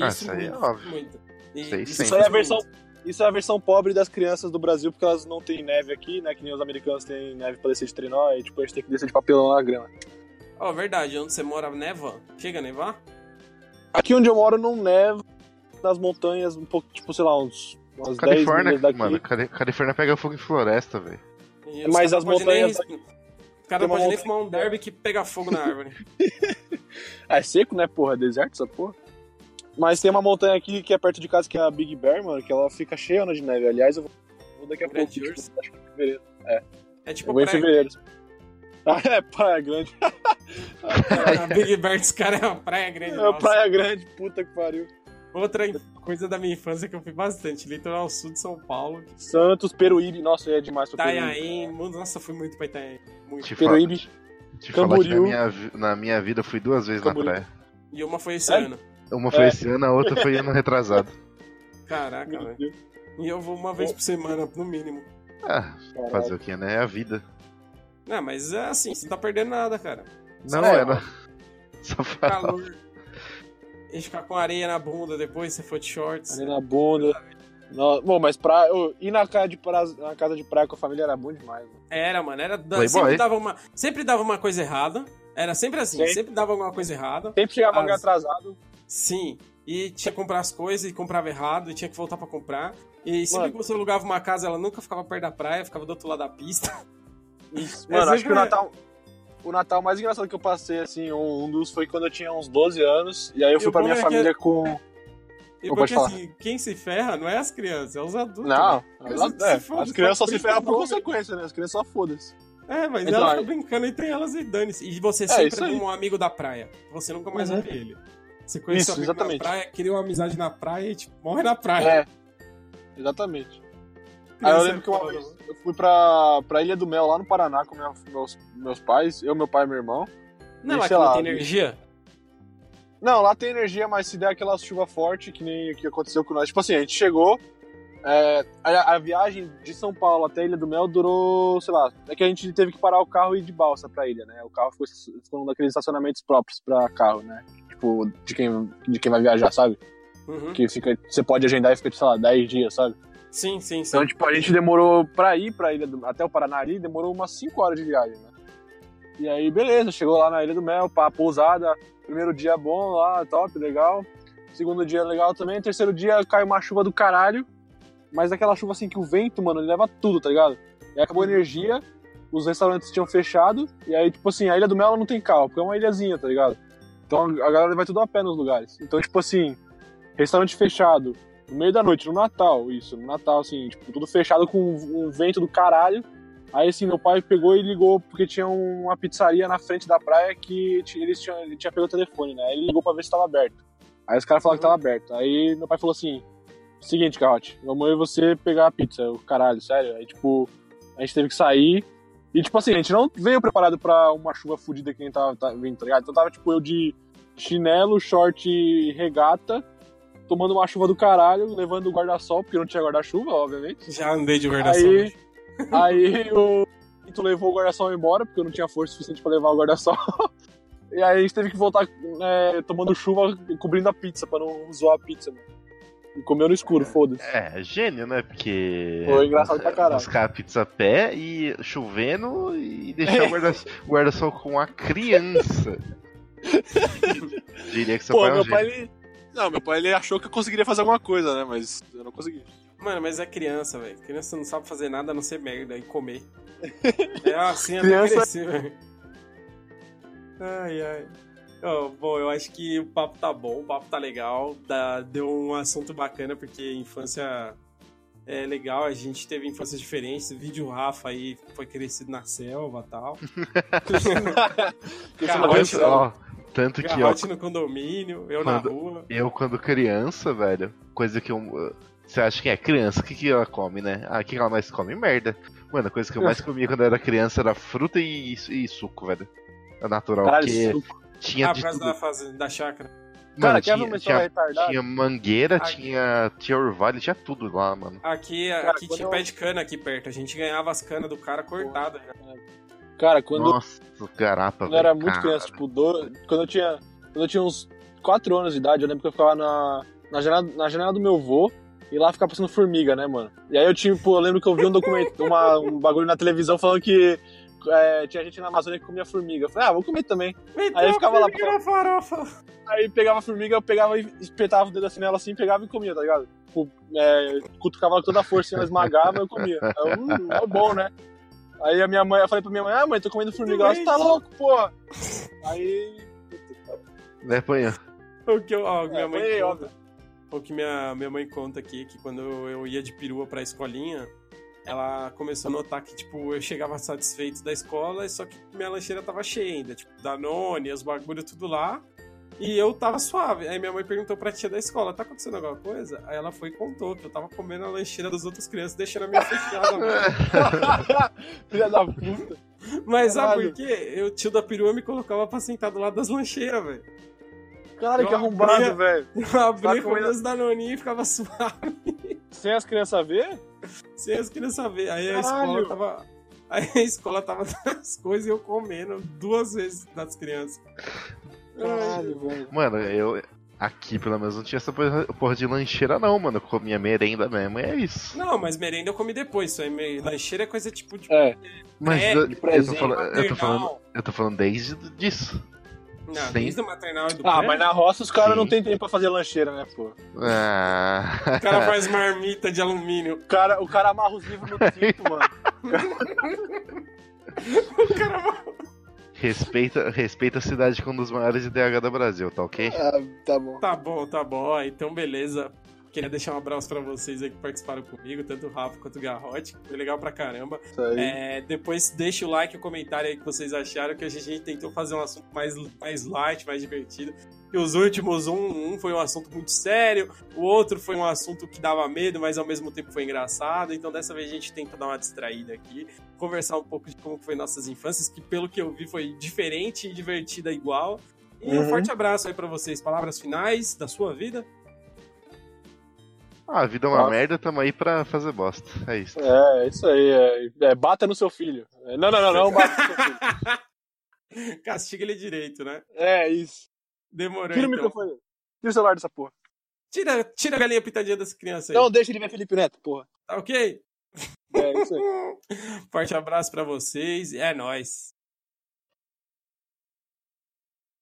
[SPEAKER 3] Ah,
[SPEAKER 1] Isso
[SPEAKER 3] isso aí é
[SPEAKER 1] muito,
[SPEAKER 3] óbvio.
[SPEAKER 1] muito. E-
[SPEAKER 3] Isso
[SPEAKER 1] isso
[SPEAKER 3] sempre.
[SPEAKER 2] Isso é a
[SPEAKER 1] muito.
[SPEAKER 2] versão. Isso é a versão pobre das crianças do Brasil, porque elas não têm neve aqui, né? Que nem os americanos têm neve pra descer de trenó, e tipo, a gente tem que descer de papelão na grama.
[SPEAKER 1] Ó, verdade, onde você mora neva? Chega a nevar?
[SPEAKER 2] Aqui onde eu moro não neva, nas montanhas, um pouco, tipo, sei lá, uns, umas 10
[SPEAKER 3] Califórnia,
[SPEAKER 2] milhas daqui.
[SPEAKER 3] mano, Cali- Califórnia pega fogo em floresta, velho.
[SPEAKER 1] E
[SPEAKER 2] Mas as montanhas
[SPEAKER 1] Nem... Caras
[SPEAKER 2] Tem
[SPEAKER 1] não
[SPEAKER 2] uma
[SPEAKER 1] podem nem fumar um derby que pega fogo na árvore.
[SPEAKER 2] Ah, é seco, né, porra? É deserto essa porra. Mas tem uma montanha aqui que é perto de casa, que é a Big Bear, mano, que ela fica cheia de neve. Aliás, eu vou, vou daqui a pouco, tipo, acho que em fevereiro.
[SPEAKER 1] É tipo
[SPEAKER 2] Eu vou em fevereiro. Ah, é, praia grande.
[SPEAKER 1] a Big Bear dos caras é uma praia grande.
[SPEAKER 2] É,
[SPEAKER 1] nossa.
[SPEAKER 2] praia grande, puta que pariu.
[SPEAKER 1] Outra coisa da minha infância que eu fui bastante, litoral sul de São Paulo.
[SPEAKER 2] Santos, Peruíbe, nossa, é demais pra Peruíbe.
[SPEAKER 1] Itanhaém, nossa, fui muito pra Itanhaém. Muito.
[SPEAKER 3] Te,
[SPEAKER 2] Peruíbe.
[SPEAKER 3] te falar que na
[SPEAKER 2] Camboriú.
[SPEAKER 3] minha, na minha vida eu fui duas vezes
[SPEAKER 2] Camboriú.
[SPEAKER 3] na praia.
[SPEAKER 1] E uma foi esse
[SPEAKER 2] Sério?
[SPEAKER 1] ano.
[SPEAKER 3] Uma foi
[SPEAKER 2] É.
[SPEAKER 3] esse ano, a outra foi ano retrasado.
[SPEAKER 1] Caraca, velho. E eu vou uma vez por semana, no mínimo.
[SPEAKER 3] Ah, fazer o que, né? É a vida.
[SPEAKER 1] Não, mas é assim, você não tá perdendo nada, cara.
[SPEAKER 3] Não,
[SPEAKER 2] É,
[SPEAKER 3] era. Só pra...
[SPEAKER 1] Calor. E ficar com areia na bunda depois, se for de shorts.
[SPEAKER 2] Ali na bunda. No- Bom, mas pra, ô, ir na casa, de praia, na casa de praia com a família era bom demais. Mano.
[SPEAKER 1] Era, mano, era.
[SPEAKER 3] Playboy.
[SPEAKER 1] Sempre dava, uma, sempre dava uma coisa errada. Era sempre assim,
[SPEAKER 2] Sempre.
[SPEAKER 1] sempre dava alguma coisa errada.
[SPEAKER 2] Sempre chegava
[SPEAKER 1] As-
[SPEAKER 2] atrasado.
[SPEAKER 1] Sim. E tinha que comprar as coisas e comprava errado e tinha que voltar pra comprar. E sempre
[SPEAKER 2] Mano.
[SPEAKER 1] que você alugava uma casa, ela nunca ficava perto da praia, ficava do outro lado da pista.
[SPEAKER 2] Isso,
[SPEAKER 1] É
[SPEAKER 2] mano, acho
[SPEAKER 1] sempre-
[SPEAKER 2] que o Natal. O Natal mais engraçado que eu passei, assim, um, dos foi quando eu tinha uns 12 anos. E aí eu fui
[SPEAKER 1] o
[SPEAKER 2] pra minha
[SPEAKER 1] é
[SPEAKER 2] família com.
[SPEAKER 1] E porque assim, quem se ferra não é as crianças, é os adultos.
[SPEAKER 2] Não,
[SPEAKER 1] né?
[SPEAKER 2] as,
[SPEAKER 1] Mas
[SPEAKER 2] é,
[SPEAKER 1] foda,
[SPEAKER 2] as crianças só se ferram por consequência, né? As crianças só foda-se.
[SPEAKER 1] É, mas
[SPEAKER 2] Então,
[SPEAKER 1] ela
[SPEAKER 2] aí-
[SPEAKER 1] fica brincando entre elas e dane-se. E você
[SPEAKER 2] É,
[SPEAKER 1] sempre é como um amigo da praia. Você nunca mais
[SPEAKER 2] Uhum.
[SPEAKER 1] ver ele. Você conhece
[SPEAKER 2] Isso, exatamente.
[SPEAKER 1] na praia, cria uma amizade na praia e tipo, morre na praia.
[SPEAKER 2] É. Exatamente. Aí eu lembro que uma
[SPEAKER 1] é
[SPEAKER 2] vez eu fui pra, pra Ilha do Mel, lá no Paraná, com minha- meus, meus pais, eu, meu pai e meu irmão.
[SPEAKER 1] Não é
[SPEAKER 2] E,
[SPEAKER 1] lá que
[SPEAKER 2] sei
[SPEAKER 1] não
[SPEAKER 2] lá,
[SPEAKER 1] tem energia?
[SPEAKER 2] Não, lá tem energia, mas se der aquela chuva forte, que nem o que aconteceu com nós. Tipo assim, a gente chegou. é, a, a viagem de São Paulo até a Ilha do Mel durou, sei lá, é que a gente teve que parar o carro e ir de balsa pra ilha, né? O carro ficou, ficou num daqueles estacionamentos próprios pra carro, né? Tipo, de quem, de quem vai viajar, sabe?
[SPEAKER 1] Uhum.
[SPEAKER 2] Que fica, você pode agendar e fica, sei lá, 10 dias, sabe?
[SPEAKER 1] Sim, sim, sim.
[SPEAKER 2] Então, tipo, a gente demorou pra ir pra ilha do, até o Paraná ali, demorou umas 5 horas de viagem, né? E aí, beleza, chegou lá na Ilha do Mel, pá, pousada, primeiro dia bom lá, top, legal. Segundo dia legal também, terceiro dia caiu uma chuva do caralho, mas aquela chuva assim que o vento, mano, ele leva tudo, tá ligado? E acabou a energia, os restaurantes tinham fechado, e aí, tipo assim, a Ilha do Mel não tem carro, porque é uma ilhazinha, tá ligado? Então a galera vai tudo a pé nos lugares. Então, tipo assim, restaurante fechado, no meio da noite, no Natal, isso, no Natal, assim, tipo, tudo fechado com um vento do caralho. Aí, assim, meu pai pegou e ligou, porque tinha uma pizzaria na frente da praia que eles tinham, ele tinha pegado o telefone, né? Aí ele ligou pra ver se tava aberto. Aí os caras falaram que tava aberto. Aí meu pai falou assim: seguinte, Carrote, vamos eu e você pegar a pizza. Eu, caralho, sério. Aí, tipo, a gente teve que sair. E, tipo assim, a gente não veio preparado pra uma chuva fodida que a gente tava tá, vindo, tá ligado? Então tava, tipo, eu de chinelo, short e regata, tomando uma chuva do caralho, levando o guarda-sol, porque não tinha guarda-chuva, obviamente.
[SPEAKER 1] Já andei de guarda-sol.
[SPEAKER 2] Aí, aí o Pinto levou o guarda-sol embora, porque eu não tinha força suficiente pra levar o guarda-sol. E aí a gente teve que voltar é, tomando chuva, cobrindo a pizza, pra não zoar a pizza, mano. E comeu no escuro, foda-se.
[SPEAKER 3] É, gênio, né? Porque.
[SPEAKER 2] Foi engraçado pra caralho.
[SPEAKER 3] Buscar a pizza a pé e chovendo e deixar o guarda- o guarda-sol com a criança. Diria que seu
[SPEAKER 2] Pô,
[SPEAKER 3] pai é um
[SPEAKER 2] meu
[SPEAKER 3] gênio.
[SPEAKER 2] pai, ele... Não, meu pai, ele achou que eu conseguiria fazer alguma coisa, né? Mas eu não consegui.
[SPEAKER 1] Mano, mas é criança, velho. Criança não sabe fazer nada a não ser merda e comer. É assim até
[SPEAKER 2] Criança-
[SPEAKER 1] crescer, velho. Ai, ai. Ó, bom, eu acho que o papo tá bom, o papo tá legal. Dá- deu um assunto bacana, porque infância é legal, a gente teve infâncias diferentes. O vídeo Rafa aí foi crescido na selva e tal. Só.
[SPEAKER 3] Ó, Tanto que, ó,
[SPEAKER 1] Garrote no condomínio, eu na
[SPEAKER 3] Quando-
[SPEAKER 1] rua.
[SPEAKER 3] eu quando criança, velho, coisa que eu. Você acha que é criança? O que, que ela come, né? Ah, o que, que ela mais come? Merda. Mano, a coisa que eu mais comia quando eu era criança era fruta e, e suco, velho. É natural,
[SPEAKER 2] Caralho,
[SPEAKER 3] porque
[SPEAKER 2] suco.
[SPEAKER 3] tinha
[SPEAKER 1] Ah,
[SPEAKER 3] de tudo.
[SPEAKER 1] da, fase, da chácara.
[SPEAKER 2] Cara,
[SPEAKER 3] Mano,
[SPEAKER 2] ver
[SPEAKER 3] tinha, tinha, tinha mangueira,
[SPEAKER 1] Aqui.
[SPEAKER 3] tinha, tinha orvalho, tinha tudo lá, mano.
[SPEAKER 1] Aqui,
[SPEAKER 2] Cara,
[SPEAKER 1] aqui tinha
[SPEAKER 2] eu-
[SPEAKER 1] pé de cana aqui perto. A gente ganhava as canas do cara cortadas. já.
[SPEAKER 2] Cara, quando
[SPEAKER 3] Nossa, garapa,
[SPEAKER 2] quando eu
[SPEAKER 3] velho.
[SPEAKER 2] era muito
[SPEAKER 3] cara.
[SPEAKER 2] criança, tipo, do... quando eu tinha. Quando eu tinha uns 4 anos de idade, eu lembro que eu ficava na, na, janela, na janela do meu avô e lá ficava passando formiga, né, mano? E aí eu tipo, eu lembro que eu vi um documento, uma, um bagulho na televisão falando que é, tinha gente na Amazônia que comia formiga. Eu falei, ah, vou comer também.
[SPEAKER 1] Meteu
[SPEAKER 2] Aí eu
[SPEAKER 1] a
[SPEAKER 2] ficava lá
[SPEAKER 1] na farofa.
[SPEAKER 2] Aí pegava a formiga, eu pegava e espetava o dedo assim nela assim, pegava e comia, tá ligado? Tipo, é, cutucava com toda a força, ela esmagava eu comia. Aí, eu, hum, é bom, né? Aí a minha mãe, eu falei pra minha mãe, ah, mãe, tô comendo formiga. Ela, você tá louco, porra? Aí.
[SPEAKER 3] Né, apanhou.
[SPEAKER 1] O que eu, ó, minha
[SPEAKER 2] É,
[SPEAKER 1] mãe
[SPEAKER 2] foi
[SPEAKER 1] conta. O que minha, minha mãe conta aqui, que quando eu ia de perua pra escolinha, ela começou a notar que, tipo, eu chegava satisfeito da escola, só que minha lancheira tava cheia ainda, tipo, Danone, os bagulho tudo lá. E eu tava suave. Aí minha mãe perguntou pra tia da escola, tá acontecendo alguma coisa? Aí ela foi e contou que eu tava comendo a lancheira das outras crianças, deixando a minha fechada.
[SPEAKER 2] Filha da puta.
[SPEAKER 1] Mas sabe por quê? Eu, tio da perua, me colocava pra sentar do lado das lancheiras, velho.
[SPEAKER 2] Que
[SPEAKER 1] Eu
[SPEAKER 2] arrombado,
[SPEAKER 1] abria-
[SPEAKER 2] velho.
[SPEAKER 1] Eu abria,
[SPEAKER 2] Tá
[SPEAKER 1] comia os danoninhos e ficava suave.
[SPEAKER 2] Sem as crianças ver?
[SPEAKER 1] Sem as crianças ver. Aí a
[SPEAKER 2] Caralho.
[SPEAKER 1] escola tava. Aí a escola tava as coisas e eu comendo duas vezes das crianças.
[SPEAKER 2] Caralho, velho.
[SPEAKER 3] Mano, eu. Aqui, pelo menos, não tinha essa porra de lancheira, não, mano. Eu comia merenda mesmo, e é isso.
[SPEAKER 1] Não, mas merenda eu comi depois. Isso aí, me- lancheira é coisa tipo de.
[SPEAKER 2] É,
[SPEAKER 3] Mas
[SPEAKER 1] É,
[SPEAKER 3] eu, eu, tô falando, eu, tô falando, eu tô falando desde disso.
[SPEAKER 1] Não,
[SPEAKER 3] Sim.
[SPEAKER 1] desde o maternal e do
[SPEAKER 2] Ah,
[SPEAKER 1] pré,
[SPEAKER 2] mas na roça os caras não tem tempo pra fazer lancheira, né, pô?
[SPEAKER 3] Ah.
[SPEAKER 1] O cara faz marmita de alumínio.
[SPEAKER 2] O cara, o cara amarra os livros no cinto, mano.
[SPEAKER 1] O cara.
[SPEAKER 3] Respeita, respeita a cidade com um dos maiores IDH do Brasil, tá ok?
[SPEAKER 2] Ah, tá bom.
[SPEAKER 1] Tá bom, tá bom. Ó, Então, beleza. Queria deixar um abraço pra vocês aí que participaram comigo, tanto o Rafa quanto o Garrote. Foi legal pra caramba. É, depois deixa o like e o comentário aí que vocês acharam, que a gente tentou fazer um assunto mais, mais light, mais divertido. E os últimos, um, um foi um assunto muito sério, o outro foi um assunto que dava medo, mas ao mesmo tempo foi engraçado. Então dessa vez a gente tenta dar uma distraída aqui, conversar um pouco de como foi nossas infâncias, que pelo que eu vi foi diferente e divertida igual. E um
[SPEAKER 2] Uhum.
[SPEAKER 1] forte abraço aí pra vocês. Palavras finais da sua vida.
[SPEAKER 3] Ah, a vida é uma
[SPEAKER 2] Nossa.
[SPEAKER 3] merda, tamo aí pra fazer bosta. É isso.
[SPEAKER 2] É, isso aí. É, é, bata no seu filho. É, Não, não, não, não, bata no seu filho.
[SPEAKER 1] Castiga ele direito, né?
[SPEAKER 2] É, isso.
[SPEAKER 1] Demorou
[SPEAKER 2] Tira o
[SPEAKER 1] então.
[SPEAKER 2] microfone. Tira o celular dessa porra.
[SPEAKER 1] Tira, tira a galinha pitadinha dessa criança aí.
[SPEAKER 2] Não, deixa ele ver Felipe Neto, porra.
[SPEAKER 1] Tá ok?
[SPEAKER 2] É, isso aí.
[SPEAKER 1] Forte abraço pra vocês. É nóis.